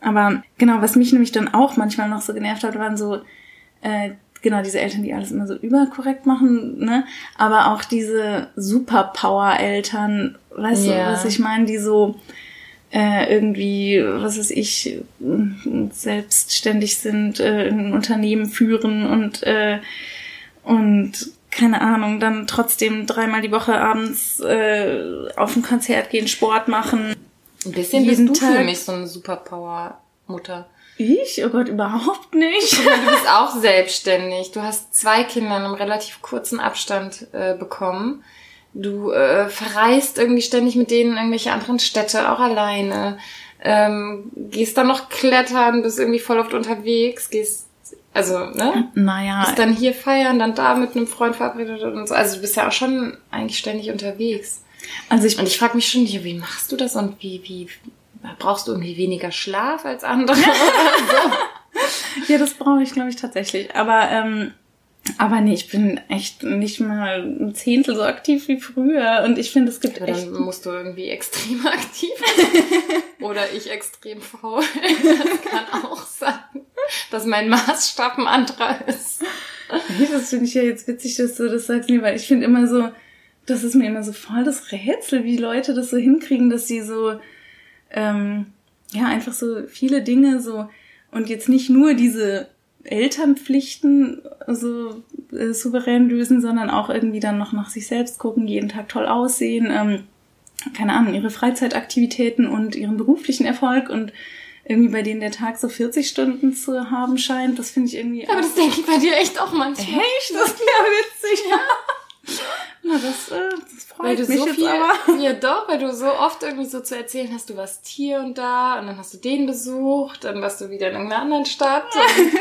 Aber genau, was mich nämlich dann auch manchmal noch so genervt hat, waren so, äh, genau, diese Eltern, die alles immer so überkorrekt machen, ne? Aber auch diese Superpower-Eltern, weißt ja. du, was ich meine, die so, äh, irgendwie, was weiß ich, selbstständig sind, äh, ein Unternehmen führen und, äh, und keine Ahnung, dann trotzdem dreimal die Woche abends äh, auf ein Konzert gehen, Sport machen. Ein bisschen jeden bist du Tag. für mich so eine Superpower-Mutter. Ich? Oh Gott, überhaupt nicht. du bist auch selbstständig. Du hast zwei Kinder in einem relativ kurzen Abstand äh, bekommen. Du äh, verreist irgendwie ständig mit denen in irgendwelche anderen Städte, auch alleine. Ähm, gehst dann noch klettern, bist irgendwie voll oft unterwegs, gehst, also, ne? Naja. Bist dann hier feiern, dann da mit einem Freund verabredet und so. Also du bist ja auch schon eigentlich ständig unterwegs. Also ich, und ich frage mich schon, wie machst du das und wie, wie brauchst du irgendwie weniger Schlaf als andere? ja, das brauche ich, glaube ich, tatsächlich. Aber ähm, aber nee, ich bin echt nicht mal ein Zehntel so aktiv wie früher. Und ich finde, es gibt Aber echt... Dann musst du irgendwie extrem aktiv sein. Oder ich extrem faul. Das kann auch sein, dass mein Maßstab ein anderer ist. Nee, das finde ich ja jetzt witzig, dass du das sagst. Nee, weil ich finde immer so, das ist mir immer so voll das Rätsel, wie Leute das so hinkriegen, dass sie so, ähm, ja, einfach so viele Dinge so und jetzt nicht nur diese Elternpflichten so äh, souverän lösen, sondern auch irgendwie dann noch nach sich selbst gucken, jeden Tag toll aussehen, ähm, keine Ahnung, ihre Freizeitaktivitäten und ihren beruflichen Erfolg und irgendwie bei denen der Tag so 40 Stunden zu haben scheint, das finde ich irgendwie. Aber das denke ich bei dir echt auch manchmal. Echt? Das ist ja witzig. Ja. Na, das, äh, das freut weil du mich so jetzt viel, aber. Ja, doch, weil du so oft irgendwie so zu erzählen hast, du warst hier und da und dann hast du den besucht, dann warst du wieder in irgendeiner anderen Stadt.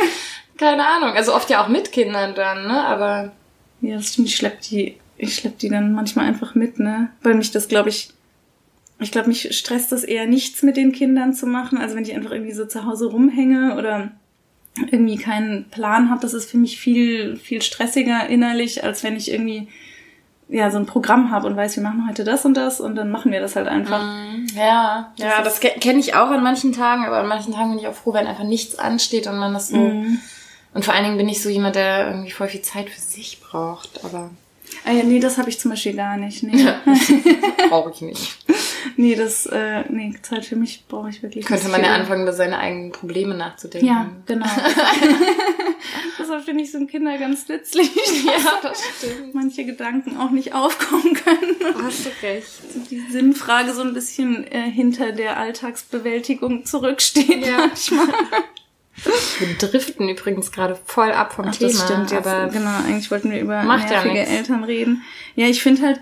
keine Ahnung. Also oft ja auch mit Kindern dann, ne? Aber. Ja, das stimmt. Ich schlepp die, ich schlepp die dann manchmal einfach mit, ne? Weil mich das, glaube ich, ich glaube, mich stresst das eher nichts mit den Kindern zu machen. Also wenn ich einfach irgendwie so zu Hause rumhänge oder irgendwie keinen Plan habe, das ist für mich viel, viel stressiger innerlich, als wenn ich irgendwie ja so ein Programm habe und weiß, wir machen heute das und das und dann machen wir das halt einfach. Mm, ja, das ja, das kenne ich auch an manchen Tagen, aber an manchen Tagen bin ich auch froh, wenn einfach nichts ansteht und man das so. Mm. Und vor allen Dingen bin ich so jemand, der irgendwie voll viel Zeit für sich braucht, aber. Ah ja, nee, das habe ich zum Beispiel gar nicht. Nee. Ja, brauche ich nicht. nee, das, äh, nee, Zeit für mich brauche ich wirklich Könnte nicht. Könnte man ja anfangen, über seine eigenen Probleme nachzudenken. Ja, genau. Deshalb finde ich, sind Kinder ganz nützlich. ja, das stimmt. Manche Gedanken auch nicht aufkommen können. Hast du recht. Die Sinnfrage so ein bisschen äh, hinter der Alltagsbewältigung zurücksteht ja. manchmal. Wir driften übrigens gerade voll ab vom Ach, Thema. Das stimmt, aber genau, eigentlich wollten wir über nervige ja Eltern reden. Ja, ich finde halt,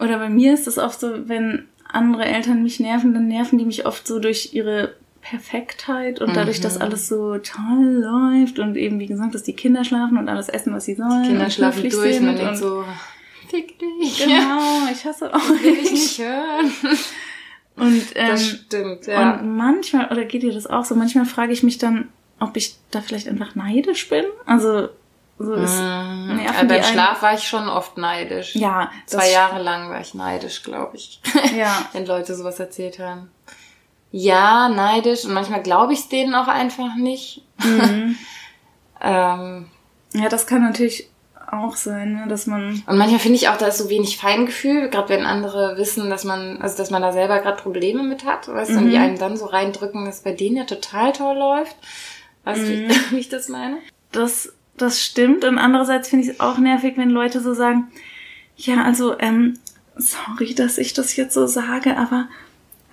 oder bei mir ist es oft so, wenn andere Eltern mich nerven, dann nerven die mich oft so durch ihre Perfektheit und dadurch, mhm. dass alles so toll läuft und eben, wie gesagt, dass die Kinder schlafen und alles essen, was sie sollen. Kinder schlafen durch und man denkt so, fick dich. Genau, ich hasse auch. Will ich nicht hören. Und, ähm, das stimmt, ja. Und manchmal, oder geht dir das auch so, manchmal frage ich mich dann, ob ich da vielleicht einfach neidisch bin. Also so ist. Mm, ja, beim Schlaf war ich schon oft neidisch. Ja. Zwei Jahre lang war ich neidisch, glaube ich. Ja. Wenn Leute sowas erzählt haben. Ja, neidisch und manchmal glaube ich es denen auch einfach nicht. Mhm. ähm, ja, das kann natürlich auch sein, ne, dass man. Und manchmal finde ich auch, da ist so wenig Feingefühl, gerade wenn andere wissen, dass man, also dass man da selber gerade Probleme mit hat, weißt du, mhm. und die einen dann so reindrücken, dass bei denen ja total toll läuft. Weißt mhm. du, wie ich das meine? das, das stimmt. Und andererseits finde ich es auch nervig, wenn Leute so sagen, ja, also, ähm, sorry, dass ich das jetzt so sage, aber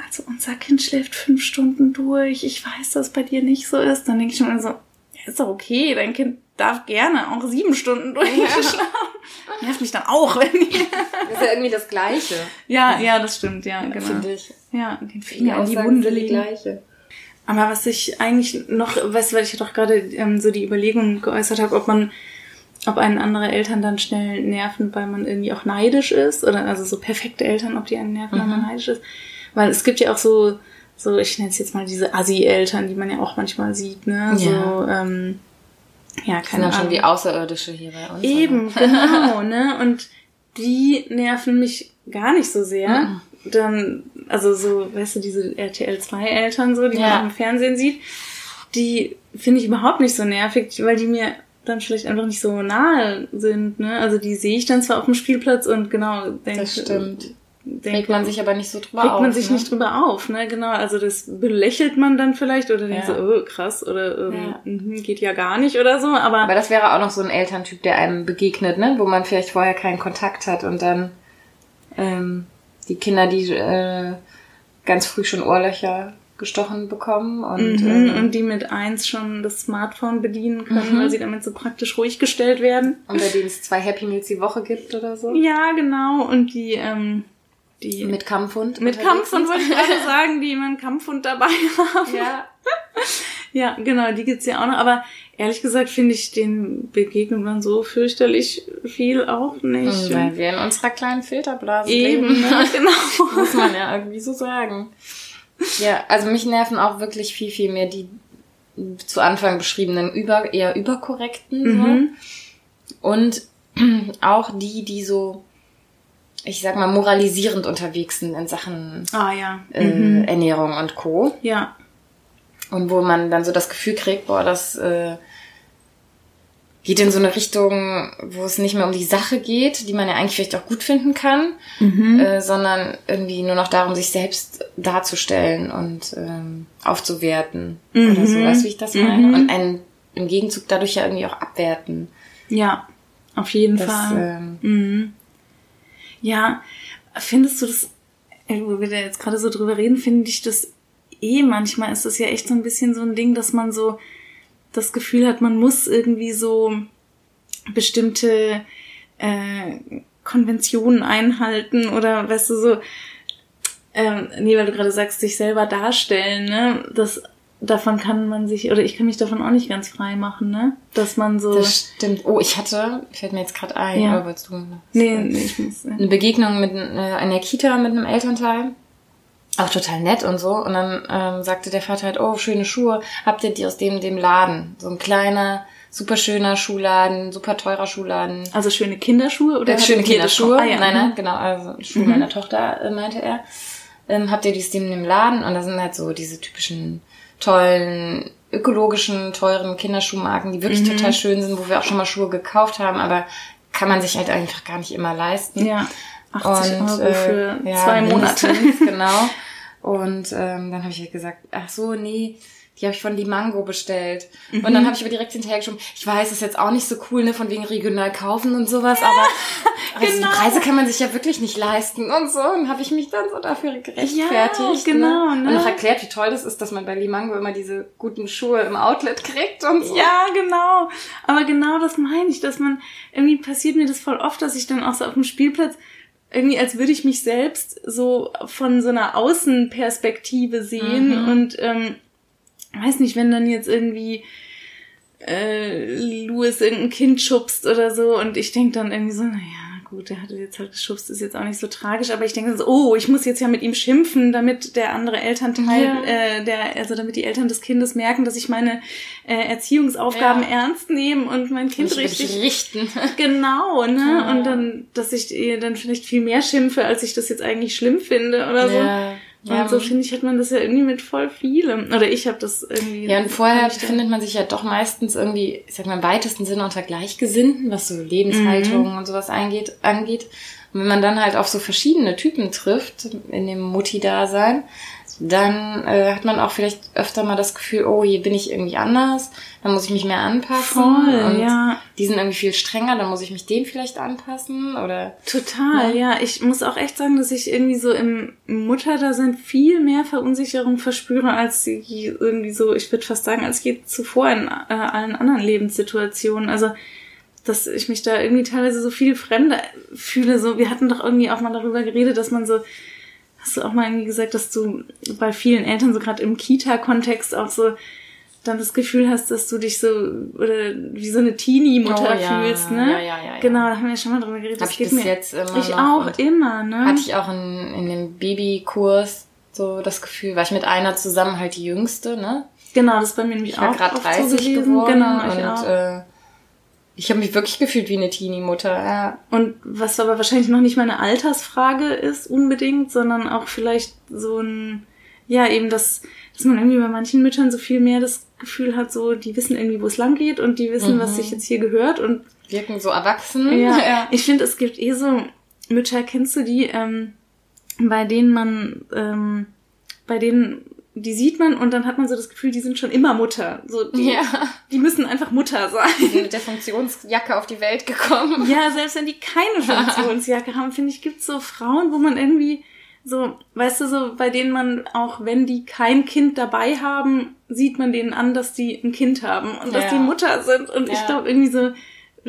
also unser Kind schläft fünf Stunden durch. Ich weiß, dass bei dir nicht so ist. Dann denke ich mir so, ja, ist doch okay, dein Kind darf gerne auch sieben Stunden durchschlafen. Ja. Nervt mich dann auch, wenn die Das ist ja irgendwie das Gleiche. Ja, ja, das stimmt, ja, genau. Finde ich. Ja, den Finger in die Wunde legen. Gleiche. Aber was ich eigentlich noch, weißt du, weil ich doch gerade ähm, so die Überlegung geäußert habe, ob man, ob einen andere Eltern dann schnell nerven, weil man irgendwie auch neidisch ist, oder also so perfekte Eltern, ob die einen nerven, mhm. weil man neidisch ist. Weil es gibt ja auch so, so, ich nenne es jetzt mal diese Assi-Eltern, die man ja auch manchmal sieht, ne? So, ja. ähm, ja, keine Ahnung. schon wie Außerirdische hier bei uns. Eben, oder? genau, ne? Und die nerven mich gar nicht so sehr. Mhm. Dann, also so, weißt du, diese RTL 2 Eltern so, die ja. man im Fernsehen sieht, die finde ich überhaupt nicht so nervig, weil die mir dann vielleicht einfach nicht so nahe sind, ne? Also die sehe ich dann zwar auf dem Spielplatz und genau denke, das stimmt denkt regt man sich aber nicht so drüber regt auf. Regt man sich ne? nicht drüber auf, ne? Genau. Also das belächelt man dann vielleicht oder denkt ja. so, oh, krass oder ähm, ja. Mhm, geht ja gar nicht oder so. Aber, aber das wäre auch noch so ein Elterntyp, der einem begegnet, ne? Wo man vielleicht vorher keinen Kontakt hat und dann ähm, die Kinder, die äh, ganz früh schon Ohrlöcher gestochen bekommen und, mhm, ähm, und die mit eins schon das Smartphone bedienen können, mhm. weil sie damit so praktisch ruhig gestellt werden. Und bei denen es zwei Happy Meals die Woche gibt oder so. Ja, genau. Und die ähm, die mit Kampfhund. Mit Kampfhund wollte ich gerade sagen, die immer einen Kampfhund dabei haben. Ja. ja, genau, die gibt's ja auch noch. Aber ehrlich gesagt finde ich, den begegnet man so fürchterlich viel auch nicht. Weil wir in unserer kleinen Filterblase Eben, leben. Ne? genau. Muss man ja irgendwie so sagen. Ja, also mich nerven auch wirklich viel, viel mehr die zu Anfang beschriebenen über, eher überkorrekten. Mhm. So. Und auch die, die so ich sag mal, moralisierend unterwegs sind in Sachen ah, ja. äh, mhm. Ernährung und Co. Ja. Und wo man dann so das Gefühl kriegt, boah, das äh, geht in so eine Richtung, wo es nicht mehr um die Sache geht, die man ja eigentlich vielleicht auch gut finden kann, mhm. äh, sondern irgendwie nur noch darum, sich selbst darzustellen und ähm, aufzuwerten mhm. oder so, weißt du, wie ich das meine? Mhm. Und einen im Gegenzug dadurch ja irgendwie auch abwerten. Ja, auf jeden das, Fall. Ähm, mhm. Ja, findest du das, wo wir da jetzt gerade so drüber reden, finde ich das eh manchmal ist das ja echt so ein bisschen so ein Ding, dass man so das Gefühl hat, man muss irgendwie so bestimmte äh, Konventionen einhalten oder weißt du so, ähm, nee, weil du gerade sagst, sich selber darstellen, ne? Das davon kann man sich, oder ich kann mich davon auch nicht ganz frei machen, ne? Dass man so. Das stimmt. Oh, ich hatte, fällt mir jetzt gerade ein, ja. aber wolltest du Nee, nee, ich muss. Eine Begegnung mit äh, einer Kita mit einem Elternteil. Auch total nett und so. Und dann ähm, sagte der Vater halt, oh, schöne Schuhe. Habt ihr die aus dem, dem Laden? So ein kleiner, super schöner Schuhladen, super teurer Schuhladen. Also schöne Kinderschuhe oder? Ja, schöne Kinderschuhe. Ah, ja. Nein, nein, mhm. genau. Also Schuhe mhm. meiner Tochter, äh, meinte er. Ähm, habt ihr die aus dem, dem Laden? Und da sind halt so diese typischen tollen, ökologischen, teuren Kinderschuhmarken, die wirklich mhm. total schön sind, wo wir auch schon mal Schuhe gekauft haben, aber kann man sich halt einfach gar nicht immer leisten. Ja. 80 und, Euro äh, für ja, zwei Monate. genau. Und ähm, dann habe ich halt gesagt, ach so, nee, die habe ich von Limango bestellt. Mhm. Und dann habe ich aber direkt hinterher geschoben, ich weiß, ist jetzt auch nicht so cool, ne, von wegen regional kaufen und sowas, aber also genau. die Preise kann man sich ja wirklich nicht leisten und so. Und habe ich mich dann so dafür gerechtfertigt. Ja, genau. Ne? Und noch erklärt, wie toll das ist, dass man bei Limango immer diese guten Schuhe im Outlet kriegt und so. Ja, genau. Aber genau das meine ich, dass man, irgendwie passiert mir das voll oft, dass ich dann auch so auf dem Spielplatz irgendwie als würde ich mich selbst so von so einer Außenperspektive sehen mhm. und ähm, weiß nicht, wenn dann jetzt irgendwie äh, Louis irgendein Kind schubst oder so und ich denk dann irgendwie so, naja, gut, der hatte jetzt halt geschubst, ist jetzt auch nicht so tragisch, aber ich denke so, oh, ich muss jetzt ja mit ihm schimpfen, damit der andere Elternteil, ja. äh, der, also damit die Eltern des Kindes merken, dass ich meine äh, Erziehungsaufgaben ja. ernst nehme und mein Kind richtig richten. Genau, ne? Ja. Und dann, dass ich ihr dann vielleicht viel mehr schimpfe, als ich das jetzt eigentlich schlimm finde oder so. Ja. Und so finde ich, hat man das ja irgendwie mit voll vielem. Oder ich habe das irgendwie. Ja, und vorher findet man sich ja doch meistens irgendwie, ich sag mal, im weitesten Sinne unter Gleichgesinnten, was so Lebenshaltung mhm. und sowas eingeht, angeht. Und wenn man dann halt auf so verschiedene Typen trifft in dem Mutti-Dasein, dann äh, hat man auch vielleicht öfter mal das Gefühl, oh, hier bin ich irgendwie anders, dann muss ich mich mehr anpassen. Voll, und ja. Die sind irgendwie viel strenger, dann muss ich mich dem vielleicht anpassen oder. Total, ja. Ich muss auch echt sagen, dass ich irgendwie so im Mutterdasein viel mehr Verunsicherung verspüre als irgendwie so, ich würde fast sagen, als je zuvor in äh, allen anderen Lebenssituationen. Also dass ich mich da irgendwie teilweise so viel fremder fühle. So, wir hatten doch irgendwie auch mal darüber geredet, dass man so hast du auch mal irgendwie gesagt, dass du bei vielen Eltern, so gerade im Kita-Kontext, auch so dann das Gefühl hast, dass du dich so oder wie so eine Teenie-Mutter oh, ja. fühlst, ne? Ja, ja, ja, ja. Genau, da haben wir ja schon mal drüber geredet. Hab das ich bis jetzt immer Ich auch immer, ne? Hatte ich auch in, in dem Babykurs so das Gefühl, war ich mit einer zusammen halt die Jüngste, ne? Genau, das ist bei mir nämlich ich auch. Ich war gerade 30 so geworden genau, und auch. Äh, ich habe mich wirklich gefühlt wie eine Teenie-Mutter. Ja. Und was aber wahrscheinlich noch nicht mal eine Altersfrage ist unbedingt, sondern auch vielleicht so ein, ja, eben das, dass man irgendwie bei manchen Müttern so viel mehr das Gefühl hat, so, die wissen irgendwie, wo es lang geht und die wissen, mhm. was sich jetzt hier gehört und wirken so erwachsen. Ja, ja. ich finde, es gibt eh so Mütter, kennst du die, ähm, bei denen man, ähm, bei denen die sieht man und dann hat man so das Gefühl, die sind schon immer Mutter. So, die, ja. die müssen einfach Mutter sein. Die sind mit der Funktionsjacke auf die Welt gekommen. Ja, selbst wenn die keine Funktionsjacke haben, finde ich, gibt's so Frauen, wo man irgendwie so, weißt du, so, bei denen man auch, wenn die kein Kind dabei haben, sieht man denen an, dass die ein Kind haben und ja. dass die Mutter sind. Und ja. ich glaube irgendwie so,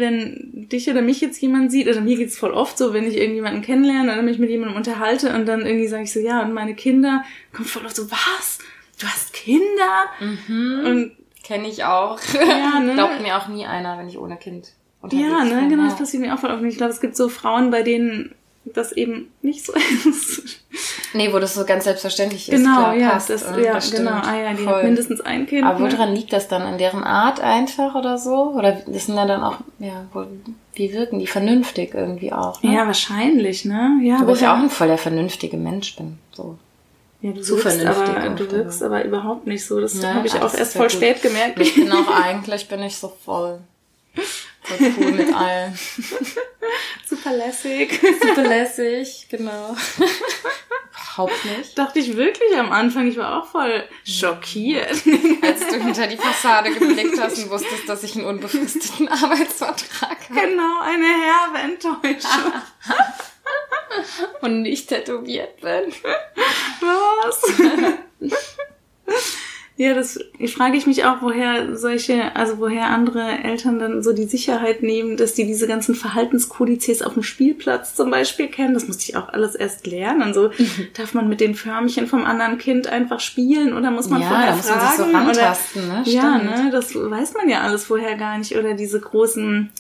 wenn dich oder mich jetzt jemand sieht, oder mir geht's voll oft so, wenn ich irgendjemanden kennenlerne oder mich mit jemandem unterhalte und dann irgendwie sage ich so, ja, und meine Kinder, kommt voll oft so, was? Du hast Kinder? Mhm. Und kenne ich auch. Ja, ne? Glaubt mir auch nie einer, wenn ich ohne Kind unterwegs Ja, ne, bin, genau, ja. das passiert mir auch voll oft. Ich glaube, es gibt so Frauen, bei denen das eben nicht so ist. Nee, wo das so ganz selbstverständlich ist. Genau, klar, ja, passt, das, ja, das genau. Ah ja, die hat mindestens ein Kind. Aber woran liegt das dann? An deren Art einfach oder so? Oder das sind ja dann auch, ja, wo, wie wirken die vernünftig irgendwie auch? Ne? Ja, wahrscheinlich, ne? Ja, Wo ich auch ein voller vernünftiger Mensch bin. So. Ja, du Zu wirkst, vernünftig aber, du wirkst aber überhaupt nicht so. Das Ja, habe ich auch erst ja voll gut. spät gemerkt. Ich bin auch eigentlich, bin ich so voll, voll cool mit allem. Super lässig. Super lässig, genau. Überhaupt nicht. Dachte ich wirklich am Anfang. Ich war auch voll schockiert. Als du hinter die Fassade geblickt hast und wusstest, dass ich einen unbefristeten Arbeitsvertrag habe. genau, eine herbe Enttäuschung. und nicht tätowiert bin. Was? ja, das frage ich mich auch, woher solche, also woher andere Eltern dann so die Sicherheit nehmen, dass die diese ganzen Verhaltenskodizes auf dem Spielplatz zum Beispiel kennen. Das musste ich auch alles erst lernen. Und so darf man mit den Förmchen vom anderen Kind einfach spielen oder muss man ja, vorher muss man sich so fragen? oder, rantasten, ne? ja, ne, das weiß man ja alles vorher gar nicht. Oder diese großen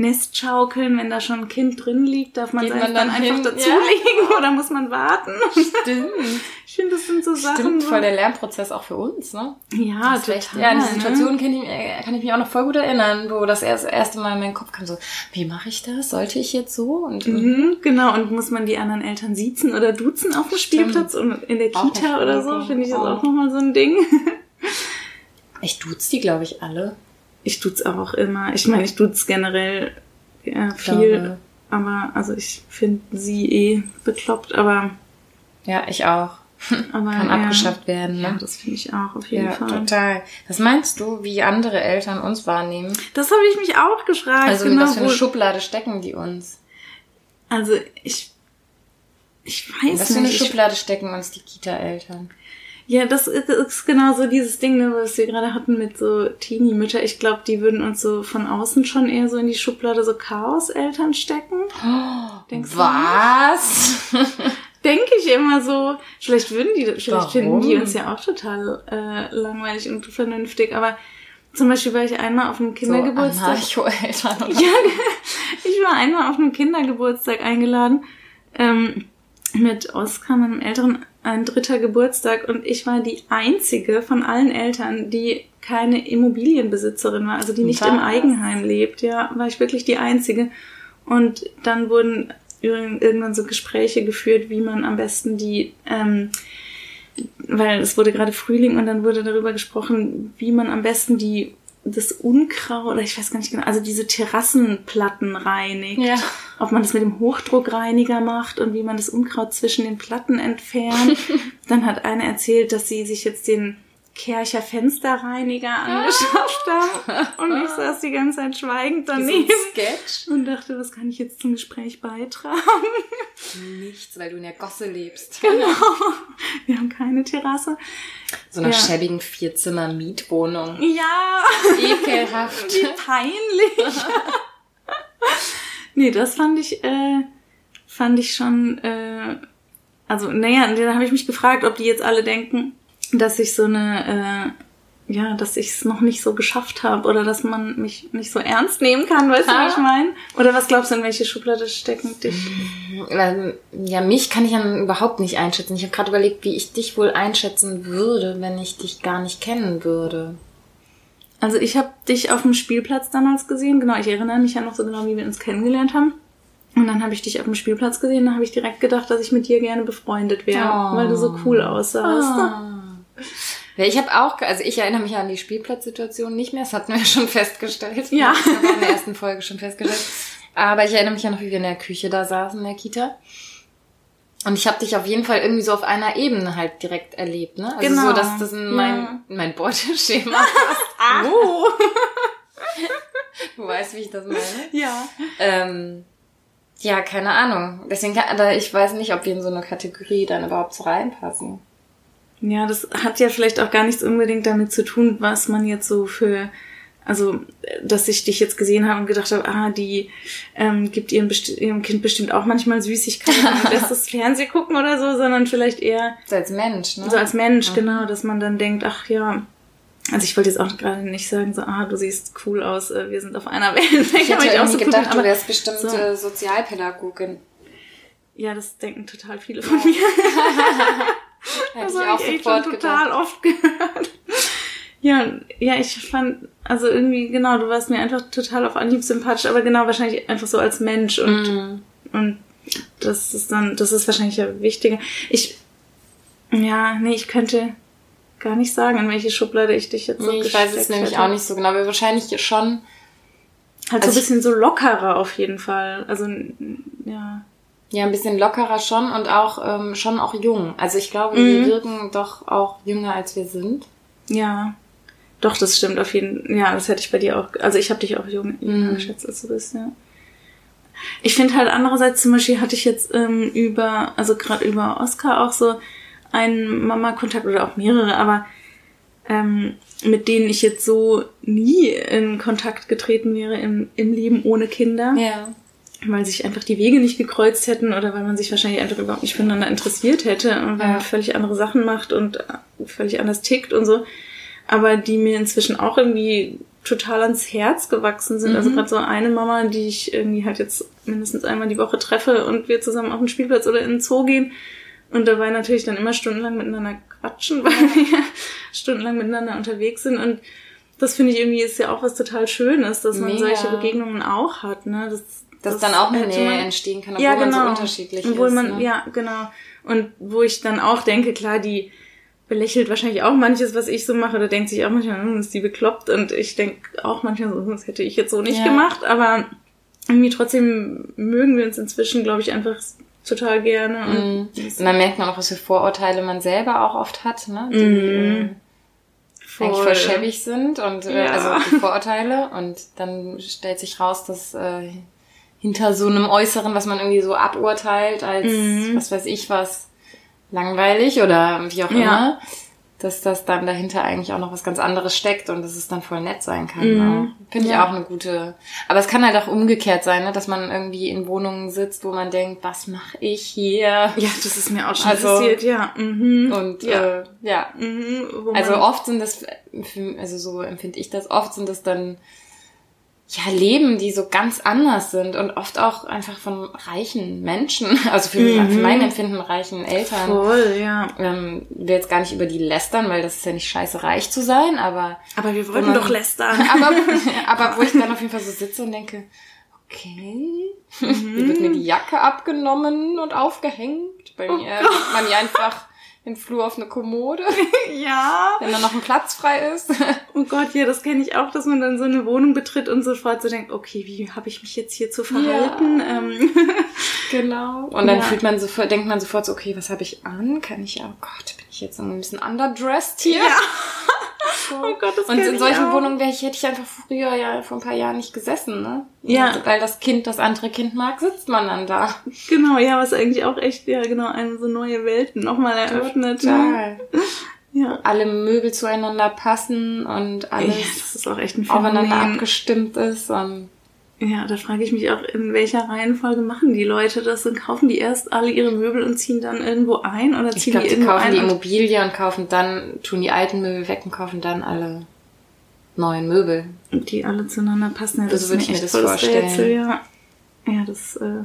Nestschaukeln, wenn da schon ein Kind drin liegt, darf man man dann, dann einfach hin? dazulegen oder muss man warten? Stimmt. Ich finde, das sind so Sachen. Stimmt, voll der Lernprozess auch für uns, ne? ja, Das total. echt- Ja, an die ne? Situation kann ich, kann ich mich auch noch voll gut erinnern, wo das erst, erste Mal in meinen Kopf kam, so, wie mache ich das? Sollte ich jetzt so? Und Mhm, genau, und muss man die anderen Eltern siezen oder duzen auf dem Spielplatz und in der Kita oder so, finde ich das auch nochmal so ein Ding. ich duz die, glaube ich, alle. Ich tut's auch immer. Ich meine, ich tut's generell ja, viel, Glaube. aber also ich finde sie eh bekloppt, aber, Ja, ich auch. aber Kann ja. abgeschafft werden, Ja, ne? das finde ich auch auf jeden Ja, Fall. total. Was meinst du, wie andere Eltern uns wahrnehmen? Das habe ich mich auch gefragt. Also in genau, was für eine Schublade stecken die uns? Also ich, ich In weiß was für eine nicht. Ich, Schublade stecken uns die Kita-Eltern? Ja, das ist, ist genau so dieses Ding, ne, was wir gerade hatten mit so Teenie-Mütter. Ich glaube, die würden uns so von außen schon eher so in die Schublade so Chaos-Eltern stecken. Denkst du Was? Denke ich immer so. Vielleicht würden die, vielleicht Warum? finden die uns ja auch total äh, langweilig und vernünftig. Aber zum Beispiel war ich einmal auf einem Kindergeburtstag. So Anarcho-Eltern Ja, ich war einmal auf einem Kindergeburtstag eingeladen ähm, mit Oskar, meinem Älteren, ein dritter Geburtstag und ich war die einzige von allen Eltern, die keine Immobilienbesitzerin war, also die nicht im Was? Eigenheim lebt. Ja, war ich wirklich die einzige. Und dann wurden ir- irgendwann so Gespräche geführt, wie man am besten die ähm, weil es wurde gerade Frühling und dann wurde darüber gesprochen, wie man am besten die das Unkraut, oder ich weiß gar nicht genau, also diese Terrassenplatten reinigt. Ja. Ob man das mit dem Hochdruckreiniger macht und wie man das Unkraut zwischen den Platten entfernt. Dann hat eine erzählt, dass sie sich jetzt den Kercher Fensterreiniger angeschafft haben. Und ich saß die ganze Zeit schweigend daneben. Sketch. Und dachte, was kann ich jetzt zum Gespräch beitragen? Nichts, weil du in der Gosse lebst. Genau. Wir haben keine Terrasse. So einer ja. schäbigen Vierzimmer-Mietwohnung. Ja. Ekelhaft. Wie peinlich. nee, das fand ich, äh, fand ich schon, äh, also, naja, da habe ich mich gefragt, ob die jetzt alle denken, dass ich so eine, äh, ja, dass ich es noch nicht so geschafft habe oder dass man mich nicht so ernst nehmen kann, weißt du, was ich meine? Oder was glaubst du, in welche Schublade stecken dich? Ähm, ja, mich kann ich ja überhaupt nicht einschätzen. Ich habe gerade überlegt, wie ich dich wohl einschätzen würde, wenn ich dich gar nicht kennen würde. Also ich habe dich auf dem Spielplatz damals gesehen, genau, ich erinnere mich ja noch so genau, wie wir uns kennengelernt haben. Und dann habe ich dich auf dem Spielplatz gesehen, da habe ich direkt gedacht, dass ich mit dir gerne befreundet wäre, oh. weil du so cool aussahst. Oh. Ja, ich habe auch, also ich erinnere mich an die Spielplatzsituation nicht mehr, das hatten wir ja schon festgestellt. Ja. Das haben wir in der ersten Folge schon festgestellt. Aber ich erinnere mich ja noch, wie wir in der Küche da saßen in der Kita. Und ich habe dich auf jeden Fall irgendwie so auf einer Ebene halt direkt erlebt, ne? Also genau. so, dass das in mein, ja. mein Beuteschema passt. ah. Oh. du weißt, wie ich das meine? Ja. Ähm, ja, keine Ahnung. Deswegen, kann, ich weiß nicht, ob wir in so eine Kategorie dann überhaupt so reinpassen. Ja, das hat ja vielleicht auch gar nichts unbedingt damit zu tun, was man jetzt so für, also, dass ich dich jetzt gesehen habe und gedacht habe, ah, die ähm, gibt ihrem, ihrem Kind bestimmt auch manchmal Süßigkeiten und lässt das Fernseh gucken oder so, sondern vielleicht eher. So als Mensch, ne? So als Mensch, ja. genau, dass man dann denkt, ach ja, also ich wollte jetzt auch gerade nicht sagen, so, ah, du siehst cool aus, äh, wir sind auf einer Welt. Ich hätte ja auch so gedacht, cool, du wärst bestimmt so. Äh, Sozialpädagogin. Ja, das denken total viele von mir. Das ich auch ich sofort total gedacht. oft gehört. Ja, ja, ich fand, also irgendwie, genau, du warst mir einfach total auf Anhieb sympathisch, aber genau, wahrscheinlich einfach so als Mensch und, mm. und das ist dann, das ist wahrscheinlich ja wichtiger. Ich, ja, nee, ich könnte gar nicht sagen, in welche Schublade ich dich jetzt so nee, Ich weiß es nämlich hätte. auch nicht so genau, aber wahrscheinlich schon. Halt also so ein bisschen so lockerer auf jeden Fall. Also, ja. Ja, ein bisschen lockerer schon und auch ähm, schon auch jung. Also ich glaube, mhm. wir wirken doch auch jünger, als wir sind. Ja. Doch, das stimmt auf jeden Fall. Ja, das hätte ich bei dir auch. Also ich habe dich auch jung, mhm. geschätzt, als du bist, ja. Ich finde halt andererseits zum Beispiel hatte ich jetzt ähm, über, also gerade über Oscar auch so einen Mama-Kontakt oder auch mehrere, aber ähm, mit denen ich jetzt so nie in Kontakt getreten wäre im, im Leben ohne Kinder. Ja weil sich einfach die Wege nicht gekreuzt hätten oder weil man sich wahrscheinlich einfach überhaupt nicht füreinander interessiert hätte und weil ja. man völlig andere Sachen macht und äh, völlig anders tickt und so. Aber die mir inzwischen auch irgendwie total ans Herz gewachsen sind. Also mhm. Also gerade so eine Mama, die ich irgendwie halt jetzt mindestens einmal die Woche treffe und wir zusammen auf den Spielplatz oder in den Zoo gehen und dabei natürlich dann immer stundenlang miteinander quatschen, weil wir stundenlang miteinander unterwegs sind und das finde ich irgendwie ist ja auch was total Schönes, dass man Mega. solche Begegnungen auch hat. Ne? Das dass das dann auch eine Nähe man, entstehen kann, obwohl ja, genau. man so unterschiedlich obwohl ist. Man, ne? Ja, genau. Und wo ich dann auch denke, klar, die belächelt wahrscheinlich auch manches, was ich so mache, oder denkt sich auch manchmal, hm, ist die bekloppt. Und ich denke auch manchmal so, das hätte ich jetzt so nicht ja. gemacht, aber irgendwie trotzdem mögen wir uns inzwischen, glaube ich, einfach total gerne. Und, mm. und dann merkt man auch, was für Vorurteile man selber auch oft hat, ne? Die, mm. Voll. eigentlich voll schäbig sind und äh, ja. also die Vorurteile und dann stellt sich raus, dass äh, hinter so einem Äußeren, was man irgendwie so aburteilt als, mhm. was weiß ich was, langweilig oder wie auch immer, ja. dass das dann dahinter eigentlich auch noch was ganz anderes steckt und dass es dann voll nett sein kann. Mhm. Finde ich ja. auch eine gute. Aber es kann halt auch umgekehrt sein, ne? dass man irgendwie in Wohnungen sitzt, wo man denkt, was mache ich hier? Ja, das ist mir auch schon also, passiert, ja. Mhm. Und ja, äh, ja. Mhm, also oft sind das, also so empfinde ich das, oft sind das dann ja, Leben, die so ganz anders sind und oft auch einfach von reichen Menschen, also für, mhm. für mein Empfinden reichen Eltern. Voll, ja. Ähm, will jetzt gar nicht über die lästern, weil das ist ja nicht scheiße, reich zu sein, aber. Aber wir wollten man, doch lästern. Aber, aber wo ich dann auf jeden Fall so sitze und denke, okay, mhm. hier wird mir die Jacke abgenommen und aufgehängt. Bei oh mir wird man ja einfach den Flur auf eine Kommode. ja. Wenn da noch ein Platz frei ist. oh Gott, ja, das kenne ich auch, dass man dann so eine Wohnung betritt und sofort so denkt, okay, wie habe ich mich jetzt hier zu verhalten? Ja. Ähm. genau. Und dann ja. fühlt man sofort, denkt man sofort so, okay, was habe ich an? Kann ich, oh Gott, bin ich jetzt ein bisschen underdressed hier? Ja. Oh Gott, das Und in solchen Wohnungen wäre ich, hätte ich einfach früher ja vor ein paar Jahren nicht gesessen, ne? Ja. Also, weil das Kind das andere Kind mag, sitzt man dann da. Genau, ja, was eigentlich auch echt, ja, genau, eine so neue Welten nochmal eröffnet. Ne? Total. Ja. Alle Möbel zueinander passen und alles ja, das ist auch echt ein aufeinander abgestimmt ist und ja, da frage ich mich auch, in welcher Reihenfolge machen die Leute das und kaufen die erst alle ihre Möbel und ziehen dann irgendwo ein oder ziehen glaub, die, die irgendwo kaufen ein? die Immobilie und kaufen dann, tun die alten Möbel weg und kaufen dann alle neuen Möbel. Die alle zueinander passen. Ja, das, das würde ich mir das vorstellen. Rätsel, ja. ja, das äh,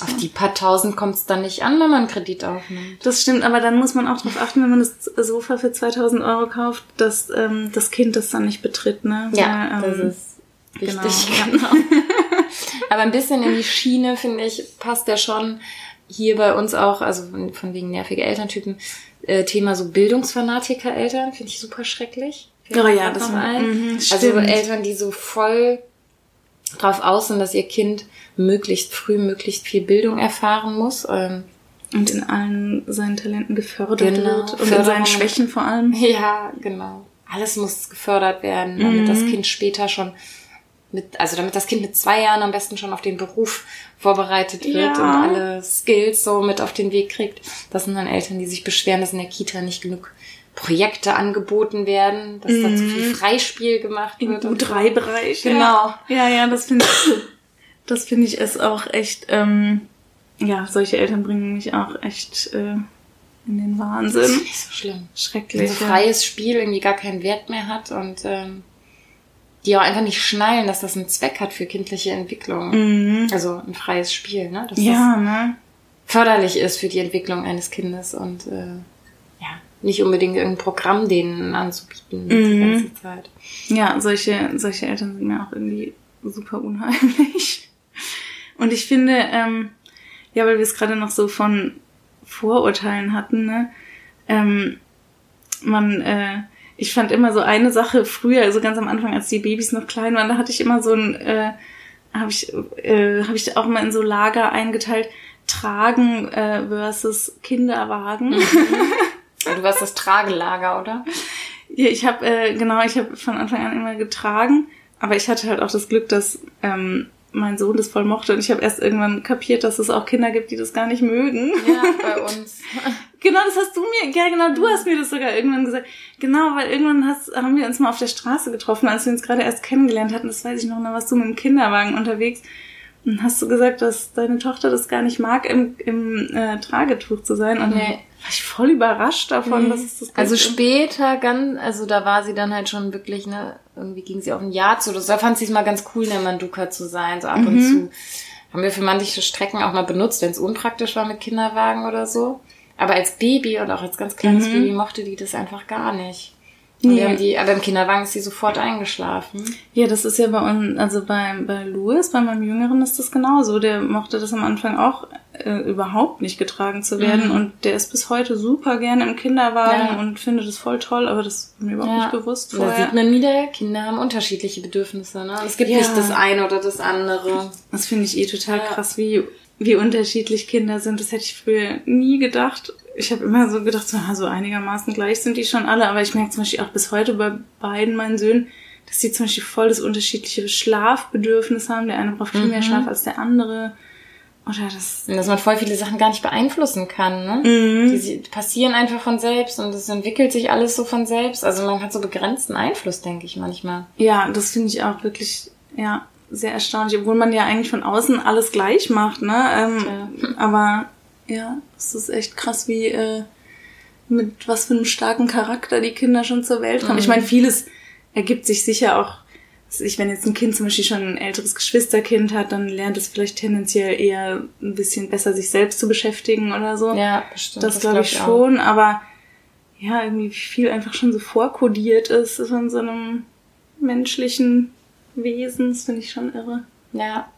auf die paar tausend kommt es dann nicht an, wenn man einen Kredit aufnimmt. Das stimmt, aber dann muss man auch darauf achten, wenn man das Sofa für 2000 Euro kauft, dass ähm, das Kind das dann nicht betritt. Ne? Ja, Weil, ähm, das ist Richtig, genau. genau. Aber ein bisschen in die Schiene, finde ich, passt der schon hier bei uns auch, also von wegen nervige Elterntypen, äh, Thema so Bildungsfanatiker-Eltern, finde ich super schrecklich. Oh ja, das war ein. Mhm, also Eltern, die so voll drauf aus sind, dass ihr Kind möglichst früh, möglichst viel Bildung erfahren muss. Ähm, und in allen seinen Talenten gefördert genau, wird. Und in seinen Schwächen vor allem. Ja, genau. Alles muss gefördert werden, damit mhm. das Kind später schon mit, also damit das Kind mit zwei Jahren am besten schon auf den Beruf vorbereitet wird ja. und alle Skills so mit auf den Weg kriegt. Das sind dann Eltern, die sich beschweren, dass in der Kita nicht genug Projekte angeboten werden, dass mhm. da zu viel mhm. Freispiel gemacht wird. Im U3-Bereich. Genau. Ja, ja, das finde ich, das finde ich ist auch echt, ähm, ja, solche Eltern bringen mich auch echt äh, in den Wahnsinn. Das ist nicht so schlimm. Schrecklich. Also freies Spiel irgendwie gar keinen Wert mehr hat und ähm, die auch einfach nicht schnallen, dass das einen Zweck hat für kindliche Entwicklung. Mhm. Also ein freies Spiel, ne? Dass ja, das ne? förderlich ist für die Entwicklung eines Kindes und äh, ja, nicht unbedingt irgendein Programm denen anzubieten mhm. die ganze Zeit. Ja, solche, solche Eltern sind mir auch irgendwie super unheimlich. Und ich finde, ähm, ja, weil wir es gerade noch so von Vorurteilen hatten, ne? Ähm, man, äh, ich fand immer so eine Sache früher, also ganz am Anfang, als die Babys noch klein waren, da hatte ich immer so ein, äh, habe ich, äh, hab ich auch mal in so Lager eingeteilt, Tragen äh, versus Kinderwagen. Mhm. Du warst das Tragelager, oder? Ja, ich habe äh, genau, ich habe von Anfang an immer getragen, aber ich hatte halt auch das Glück, dass ähm, mein Sohn das voll mochte und ich habe erst irgendwann kapiert, dass es auch Kinder gibt, die das gar nicht mögen. Ja, bei uns. genau, das hast du mir, ja genau, du hast mir das sogar irgendwann gesagt. Genau, weil irgendwann hast, haben wir uns mal auf der Straße getroffen, als wir uns gerade erst kennengelernt hatten, das weiß ich noch, da warst du mit dem Kinderwagen unterwegs hast du gesagt, dass deine Tochter das gar nicht mag, im, im äh, Tragetuch zu sein und nee war ich voll überrascht davon, mhm. dass es das gibt. Also später ganz, also da war sie dann halt schon wirklich, ne, irgendwie ging sie auf ein Jahr zu. Da fand sie es mal ganz cool, in der Manduka zu sein, so ab mhm. und zu. Haben wir für manche Strecken auch mal benutzt, wenn es unpraktisch war mit Kinderwagen oder so. Aber als Baby und auch als ganz kleines mhm. Baby mochte die das einfach gar nicht. Nee. haben die, aber im Kinderwagen ist sie sofort eingeschlafen. Ja, das ist ja bei uns, also bei, bei Louis, bei meinem Jüngeren ist das genauso. Der mochte das am Anfang auch äh, überhaupt nicht getragen zu werden mhm. und der ist bis heute super gerne im Kinderwagen ja. und findet es voll toll, aber das ist mir überhaupt ja. nicht bewusst vorher. Da sieht man wieder, Kinder haben unterschiedliche Bedürfnisse, ne? Es gibt ja. nicht das eine oder das andere. Das finde ich eh total krass, wie wie unterschiedlich Kinder sind. Das hätte ich früher nie gedacht ich habe immer so gedacht, so, so einigermaßen gleich sind die schon alle, aber ich merke zum Beispiel auch bis heute bei beiden meinen Söhnen, dass die zum Beispiel voll das unterschiedliche Schlafbedürfnis haben. Der eine braucht viel mhm. mehr Schlaf als der andere. Oder das. Dass man voll viele Sachen gar nicht beeinflussen kann, ne? Mhm. Die passieren einfach von selbst und es entwickelt sich alles so von selbst. Also man hat so begrenzten Einfluss, denke ich manchmal. Ja, das finde ich auch wirklich, ja, sehr erstaunlich, obwohl man ja eigentlich von außen alles gleich macht, ne? Ähm, ja. Aber ja, es ist echt krass, wie äh, mit was für einem starken Charakter die Kinder schon zur Welt kommen. Mhm. Ich meine, vieles ergibt sich sicher auch. Ich, wenn jetzt ein Kind zum Beispiel schon ein älteres Geschwisterkind hat, dann lernt es vielleicht tendenziell eher ein bisschen besser sich selbst zu beschäftigen oder so. Ja, bestimmt. Das, das glaube ich schon, auch. aber ja, irgendwie viel einfach schon so vorkodiert ist von so einem menschlichen Wesen, das finde ich schon irre. Ja,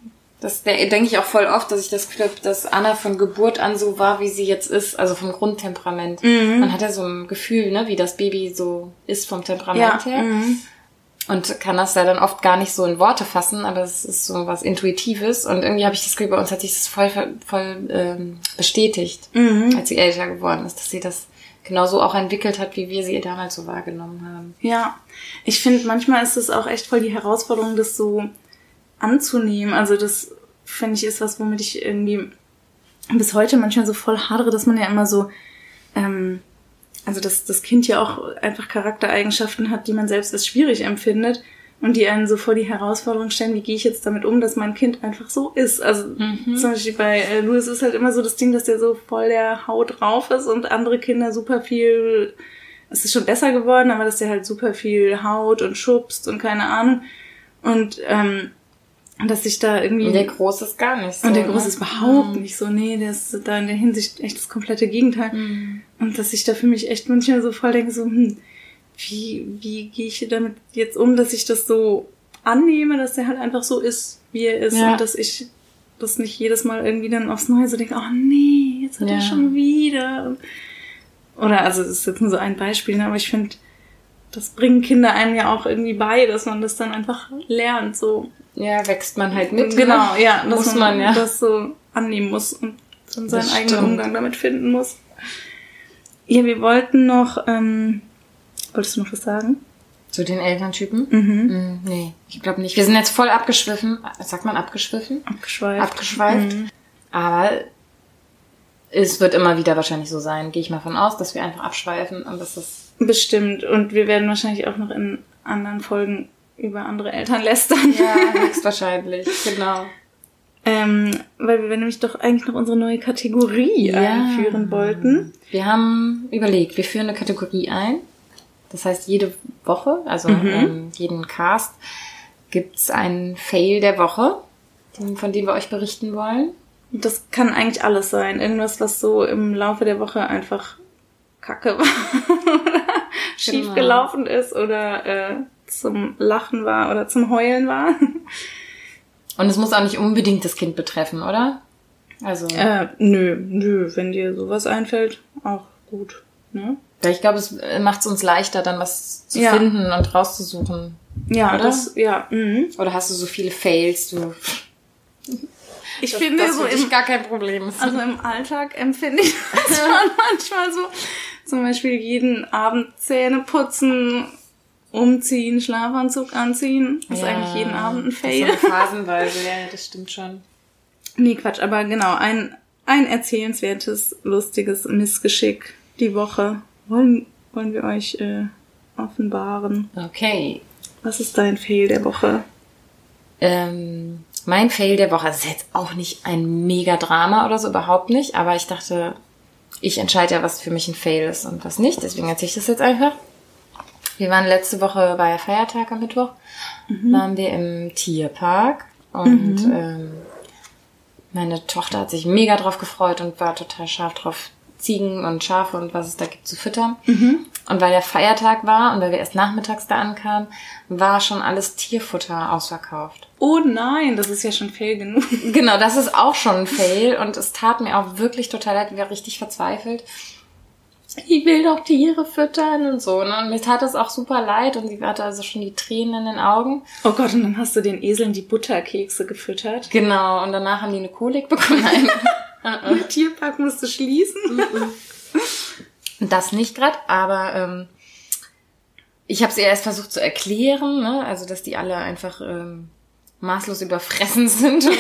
Das denke ich auch voll oft, dass ich das Gefühl habe, dass Anna von Geburt an so war, wie sie jetzt ist, also vom Grundtemperament. Mhm. Man hat ja so ein Gefühl, ne, wie das Baby so ist vom Temperament ja. her. Mhm. Und kann das ja dann oft gar nicht so in Worte fassen, aber es ist so was Intuitives. Und irgendwie habe ich das Gefühl, bei uns hat sich das voll, voll ähm, bestätigt, mhm. als sie älter geworden ist, dass sie das genauso auch entwickelt hat, wie wir sie damals so wahrgenommen haben. Ja, ich finde, manchmal ist es auch echt voll die Herausforderung, das so anzunehmen. Also das finde ich ist was, womit ich irgendwie bis heute manchmal so voll hadere, dass man ja immer so, ähm, also dass das Kind ja auch einfach Charaktereigenschaften hat, die man selbst als schwierig empfindet und die einen so vor die Herausforderung stellen, wie gehe ich jetzt damit um, dass mein Kind einfach so ist. Also mhm. zum Beispiel bei äh, Louis ist halt immer so das Ding, dass der so voll der Haut drauf ist und andere Kinder super viel, es ist schon besser geworden, aber dass der halt super viel Haut und schubst und keine Ahnung. Und ähm, dass ich da irgendwie. Und der Große ist gar nicht so. Und der Große ne? ist überhaupt mhm. nicht so. Nee, der ist da in der Hinsicht echt das komplette Gegenteil. Mhm. Und dass ich da für mich echt manchmal so voll denke, so, hm, wie, wie gehe ich damit jetzt um, dass ich das so annehme, dass der halt einfach so ist, wie er ist. Ja. Und dass ich das nicht jedes Mal irgendwie dann aufs Neue so denke, oh nee, jetzt hat ja. er schon wieder. Oder, also, das ist jetzt nur so ein Beispiel, ne? aber ich finde, das bringen Kinder einem ja auch irgendwie bei, dass man das dann einfach lernt, so ja, wächst man halt mit. Genau, ne? ja. Muss man, man, ja. das so annehmen muss und dann seinen eigenen. Umgang damit finden muss. Ja, wir wollten noch, ähm, wolltest du noch was sagen? Zu den Elterntypen? Mhm. Mm, nee, ich glaube nicht. Wir sind jetzt voll abgeschwiffen. Sagt man abgeschwiffen? Abgeschweift. Abgeschweift. Mhm. Aber es wird immer wieder wahrscheinlich so sein, gehe ich mal von aus, dass wir einfach abschweifen und das ist. Bestimmt. Und wir werden wahrscheinlich auch noch in anderen Folgen über andere Eltern lästern. Ja, höchstwahrscheinlich, genau. Ähm, weil wir nämlich doch eigentlich noch unsere neue Kategorie ja. einführen wollten. Wir haben überlegt, wir führen eine Kategorie ein. Das heißt, jede Woche, also mhm. ähm, jeden Cast, gibt's einen Fail der Woche, von dem wir euch berichten wollen. Das kann eigentlich alles sein. Irgendwas, was so im Laufe der Woche einfach kacke war. oder schief genau. gelaufen ist oder äh, zum Lachen war oder zum Heulen war. Und es muss auch nicht unbedingt das Kind betreffen, oder? Also. Äh, nö, nö, wenn dir sowas einfällt, auch gut. Ne? Ich glaube, es macht es uns leichter, dann was zu ja. finden und rauszusuchen. Ja, oder? das, ja. Mhm. Oder hast du so viele Fails, du. Ich das, finde das so im, gar kein Problem. Also im Alltag empfinde ich das schon manchmal so. Zum Beispiel jeden Abend Zähne putzen Umziehen, Schlafanzug anziehen, ist ja, eigentlich jeden Abend ein Fail. Das so phasenweise, ja, das stimmt schon. Nee, Quatsch, aber genau, ein, ein erzählenswertes, lustiges Missgeschick die Woche wollen, wollen wir euch äh, offenbaren. Okay. Was ist dein Fail der Woche? Ähm, mein Fail der Woche, ist jetzt auch nicht ein Mega-Drama oder so, überhaupt nicht, aber ich dachte, ich entscheide ja, was für mich ein Fail ist und was nicht, deswegen erzähle ich das jetzt einfach. Wir waren letzte Woche, ja Feiertag am Mittwoch, mhm. waren wir im Tierpark und mhm. ähm, meine Tochter hat sich mega drauf gefreut und war total scharf drauf, Ziegen und Schafe und was es da gibt zu füttern. Mhm. Und weil der Feiertag war und weil wir erst nachmittags da ankamen, war schon alles Tierfutter ausverkauft. Oh nein, das ist ja schon Fail genug. Genau, das ist auch schon ein Fail und es tat mir auch wirklich total leid, wir waren richtig verzweifelt ich will doch Tiere füttern und so. Ne? Und mir tat es auch super leid und sie hatte also schon die Tränen in den Augen. Oh Gott, und dann hast du den Eseln die Butterkekse gefüttert. Genau, und danach haben die eine Kolik bekommen. Der Tierpark musste schließen. das nicht gerade, aber ähm, ich habe es ihr erst versucht zu erklären, ne? also dass die alle einfach ähm, maßlos überfressen sind und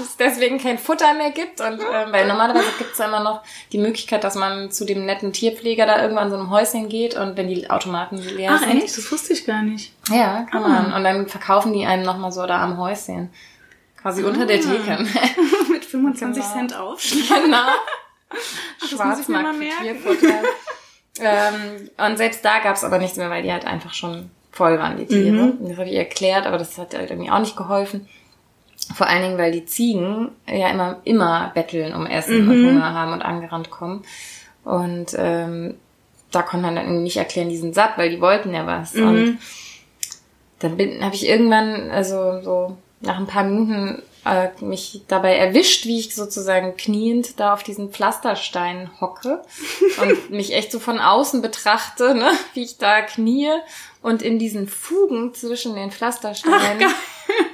es deswegen kein Futter mehr gibt. Und äh, weil normalerweise gibt es ja immer noch die Möglichkeit, dass man zu dem netten Tierpfleger da irgendwann so einem Häuschen geht und wenn die Automaten leer Ach, sind. Ach echt? Das wusste ich gar nicht. Ja, kann ah. man. Und dann verkaufen die einem nochmal so da am Häuschen. Quasi ah. unter der Theke. Mit 25 genau. Cent Aufschlag. Genau. Schwarzmarkt Tierfutter. ähm, und selbst da gab's aber nichts mehr, weil die halt einfach schon voll waren, die Tiere. Mhm. Das habe ich erklärt, aber das hat halt irgendwie auch nicht geholfen. Vor allen Dingen, weil die Ziegen ja immer, immer betteln um Essen mhm. und Hunger haben und angerannt kommen. Und ähm, da konnte man dann nicht erklären, die sind satt, weil die wollten ja was. Mhm. Und dann habe ich irgendwann, also so nach ein paar Minuten äh, mich dabei erwischt, wie ich sozusagen kniend da auf diesen Pflasterstein hocke und mich echt so von außen betrachte, ne, wie ich da knie und in diesen Fugen zwischen den Pflastersteinen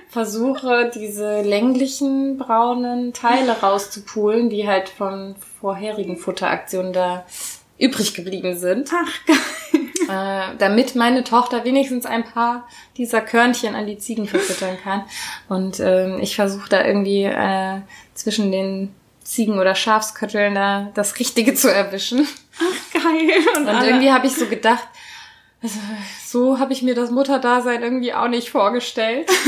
versuche, diese länglichen braunen Teile rauszupulen, die halt von vorherigen Futteraktionen da übrig geblieben sind. Ach, geil. Äh, damit meine Tochter wenigstens ein paar dieser Körnchen an die Ziegen verfüttern kann. Und ähm, ich versuche da irgendwie äh, zwischen den Ziegen- oder Schafskötteln da das Richtige zu erwischen. Ach, geil. Und, Und irgendwie habe ich so gedacht, also, so habe ich mir das Mutterdasein irgendwie auch nicht vorgestellt.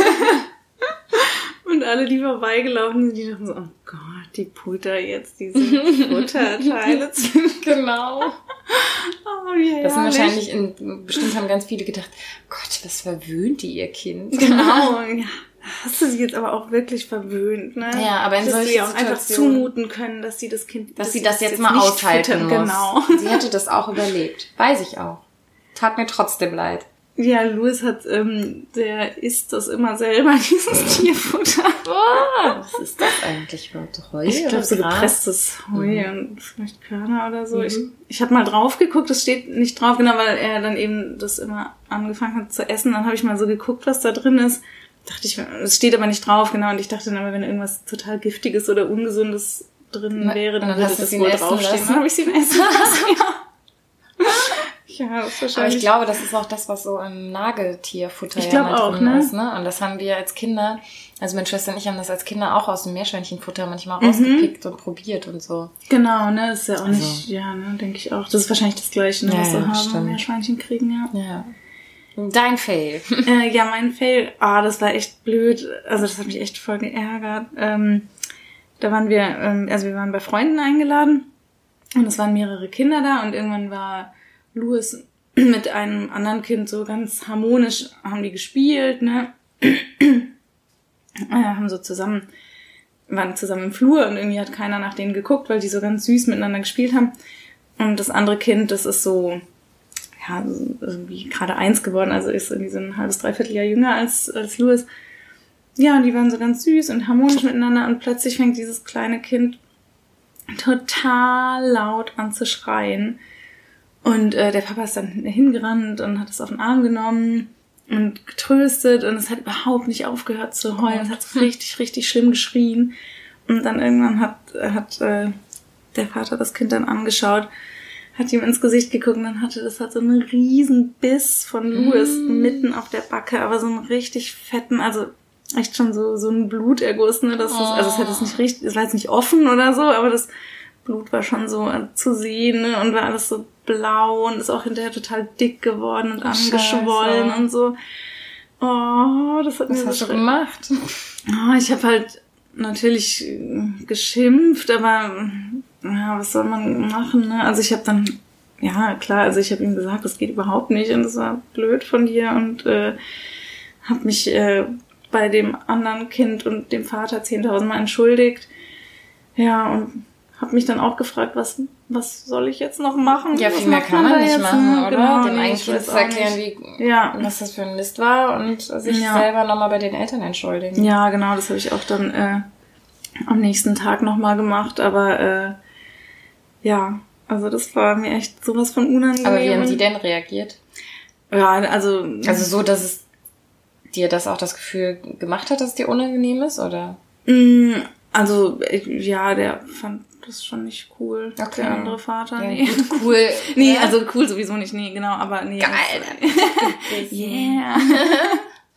Und alle, die vorbeigelaufen sind, die dachten so, oh Gott, die Putter jetzt diese Futterteile. genau. Oh, wie das sind wahrscheinlich, in, bestimmt haben ganz viele gedacht, Gott, was verwöhnt die ihr Kind? Genau, ja. Hast du sie jetzt aber auch wirklich verwöhnt, ne? Ja, aber in solchen Situationen... auch einfach zumuten können, dass sie das Kind... Dass, dass sie das jetzt, jetzt mal aushalten füttern. muss. Genau. Sie hätte das auch überlebt. Weiß ich auch. Tat mir trotzdem leid. Ja, Louis hat, ähm, der isst das immer selber, dieses Tierfutter. Oh, was ist das eigentlich für Heu? Ich glaube, so gepresstes Heu mhm. und vielleicht Körner oder so. Mhm. Ich, ich habe mal drauf geguckt, das steht nicht drauf, genau, weil er dann eben das immer angefangen hat zu essen. Dann habe ich mal so geguckt, was da drin ist. Dachte ich, es steht aber nicht drauf, genau. Und ich dachte dann aber, wenn irgendwas total Giftiges oder Ungesundes drin wäre, dann, dann würde das wohl draufstehen. Dann habe ich sie essen lassen, ja. Ja, das ist wahrscheinlich. Aber ich glaube, das ist auch das, was so im Nageltierfutter ich ja mal auch, drin ne? ist. Ne? Und das haben wir als Kinder, also meine Schwester und ich haben das als Kinder auch aus dem Meerschweinchenfutter manchmal mhm. rausgepickt und probiert und so. Genau, ne, das ist ja auch also. nicht, ja, ne, denke ich auch. Das ist wahrscheinlich das Gleiche, ne, ja, was wir ja, haben, stimmt. Meerschweinchen kriegen, ja. Ja. Dein Fail. äh, ja, mein Fail, ah, das war echt blöd. Also das hat mich echt voll geärgert. Ähm, da waren wir, ähm, also wir waren bei Freunden eingeladen und es waren mehrere Kinder da und irgendwann war Louis mit einem anderen Kind so ganz harmonisch haben die gespielt, ne? haben so zusammen, waren zusammen im Flur und irgendwie hat keiner nach denen geguckt, weil die so ganz süß miteinander gespielt haben. Und das andere Kind, das ist so, ja, irgendwie gerade eins geworden, also ist irgendwie so ein halbes, dreiviertel Jahr jünger als, als Louis. Ja, und die waren so ganz süß und harmonisch miteinander und plötzlich fängt dieses kleine Kind total laut an zu schreien und äh, der Papa ist dann hingerannt und hat es auf den Arm genommen und getröstet und es hat überhaupt nicht aufgehört zu heulen. Es hat so richtig, richtig schlimm geschrien. Und dann irgendwann hat, hat äh, der Vater das Kind dann angeschaut, hat ihm ins Gesicht geguckt und dann hatte das hat so einen riesen Biss von Louis mm. mitten auf der Backe, aber so einen richtig fetten, also echt schon so, so ein Bluterguss, ne? Das ist, also es hat es nicht richtig, es war jetzt nicht offen oder so, aber das Blut war schon so zu sehen ne? und war alles so blau und ist auch hinterher total dick geworden und angeschwollen Scheiße. und so. Oh, das hat Was mir hast so du gemacht? Oh, ich habe halt natürlich geschimpft, aber ja, was soll man machen? Ne? Also ich habe dann, ja klar, also ich habe ihm gesagt, das geht überhaupt nicht und das war blöd von dir und äh, habe mich äh, bei dem anderen Kind und dem Vater 10.000 Mal entschuldigt. Ja, und habe mich dann auch gefragt, was, was soll ich jetzt noch machen? Ja, viel mehr kann man nicht machen, oder? Genau, Dem eigentlich Kind zu erklären, wie, ja. was das für ein Mist war und sich ja. selber nochmal bei den Eltern entschuldigen. Ja, genau, das habe ich auch dann äh, am nächsten Tag nochmal gemacht, aber äh, ja, also das war mir echt sowas von unangenehm. Aber wie haben Sie denn reagiert? Ja, also... Also so, dass es dir das auch das Gefühl gemacht hat, dass es dir unangenehm ist, oder? Mm, also, ja, der fand das ist schon nicht cool. Okay. Der andere Vater. Ja, nee. Gut, cool. nee, also cool sowieso nicht. Nee, genau, aber nee. Geil. yeah.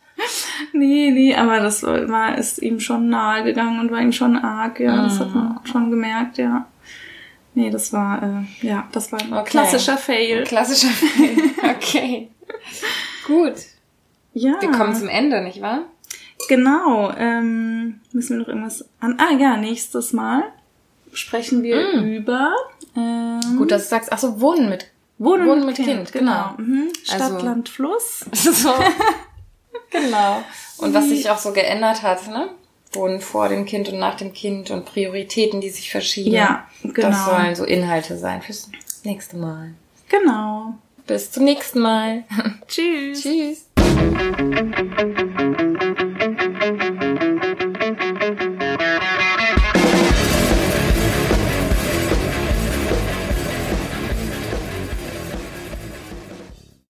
nee, nee, aber das war, ist ihm schon nahe gegangen und war ihm schon arg, ja. Das hat man mm. schon gemerkt, ja. Nee, das war, äh, ja, das war ein okay. klassischer Fail. Klassischer Fail. Okay. Gut. Ja. Wir kommen zum Ende, nicht wahr? Genau. Ähm, müssen wir noch irgendwas an. Ah ja, nächstes Mal sprechen wir mm. über. Ähm, Gut, dass du sagst, ach so, Wohnen mit Wohnen, Wohnen mit, Kind, kind genau. genau. Mhm. Stadt, also, Land, Fluss. So. genau. Und was sich auch so geändert hat, ne? Wohnen vor dem Kind und nach dem Kind und Prioritäten, die sich verschieben. Ja, genau. Das sollen so Inhalte sein fürs nächste Mal. Genau. Bis zum nächsten Mal. Tschüss. Tschüss.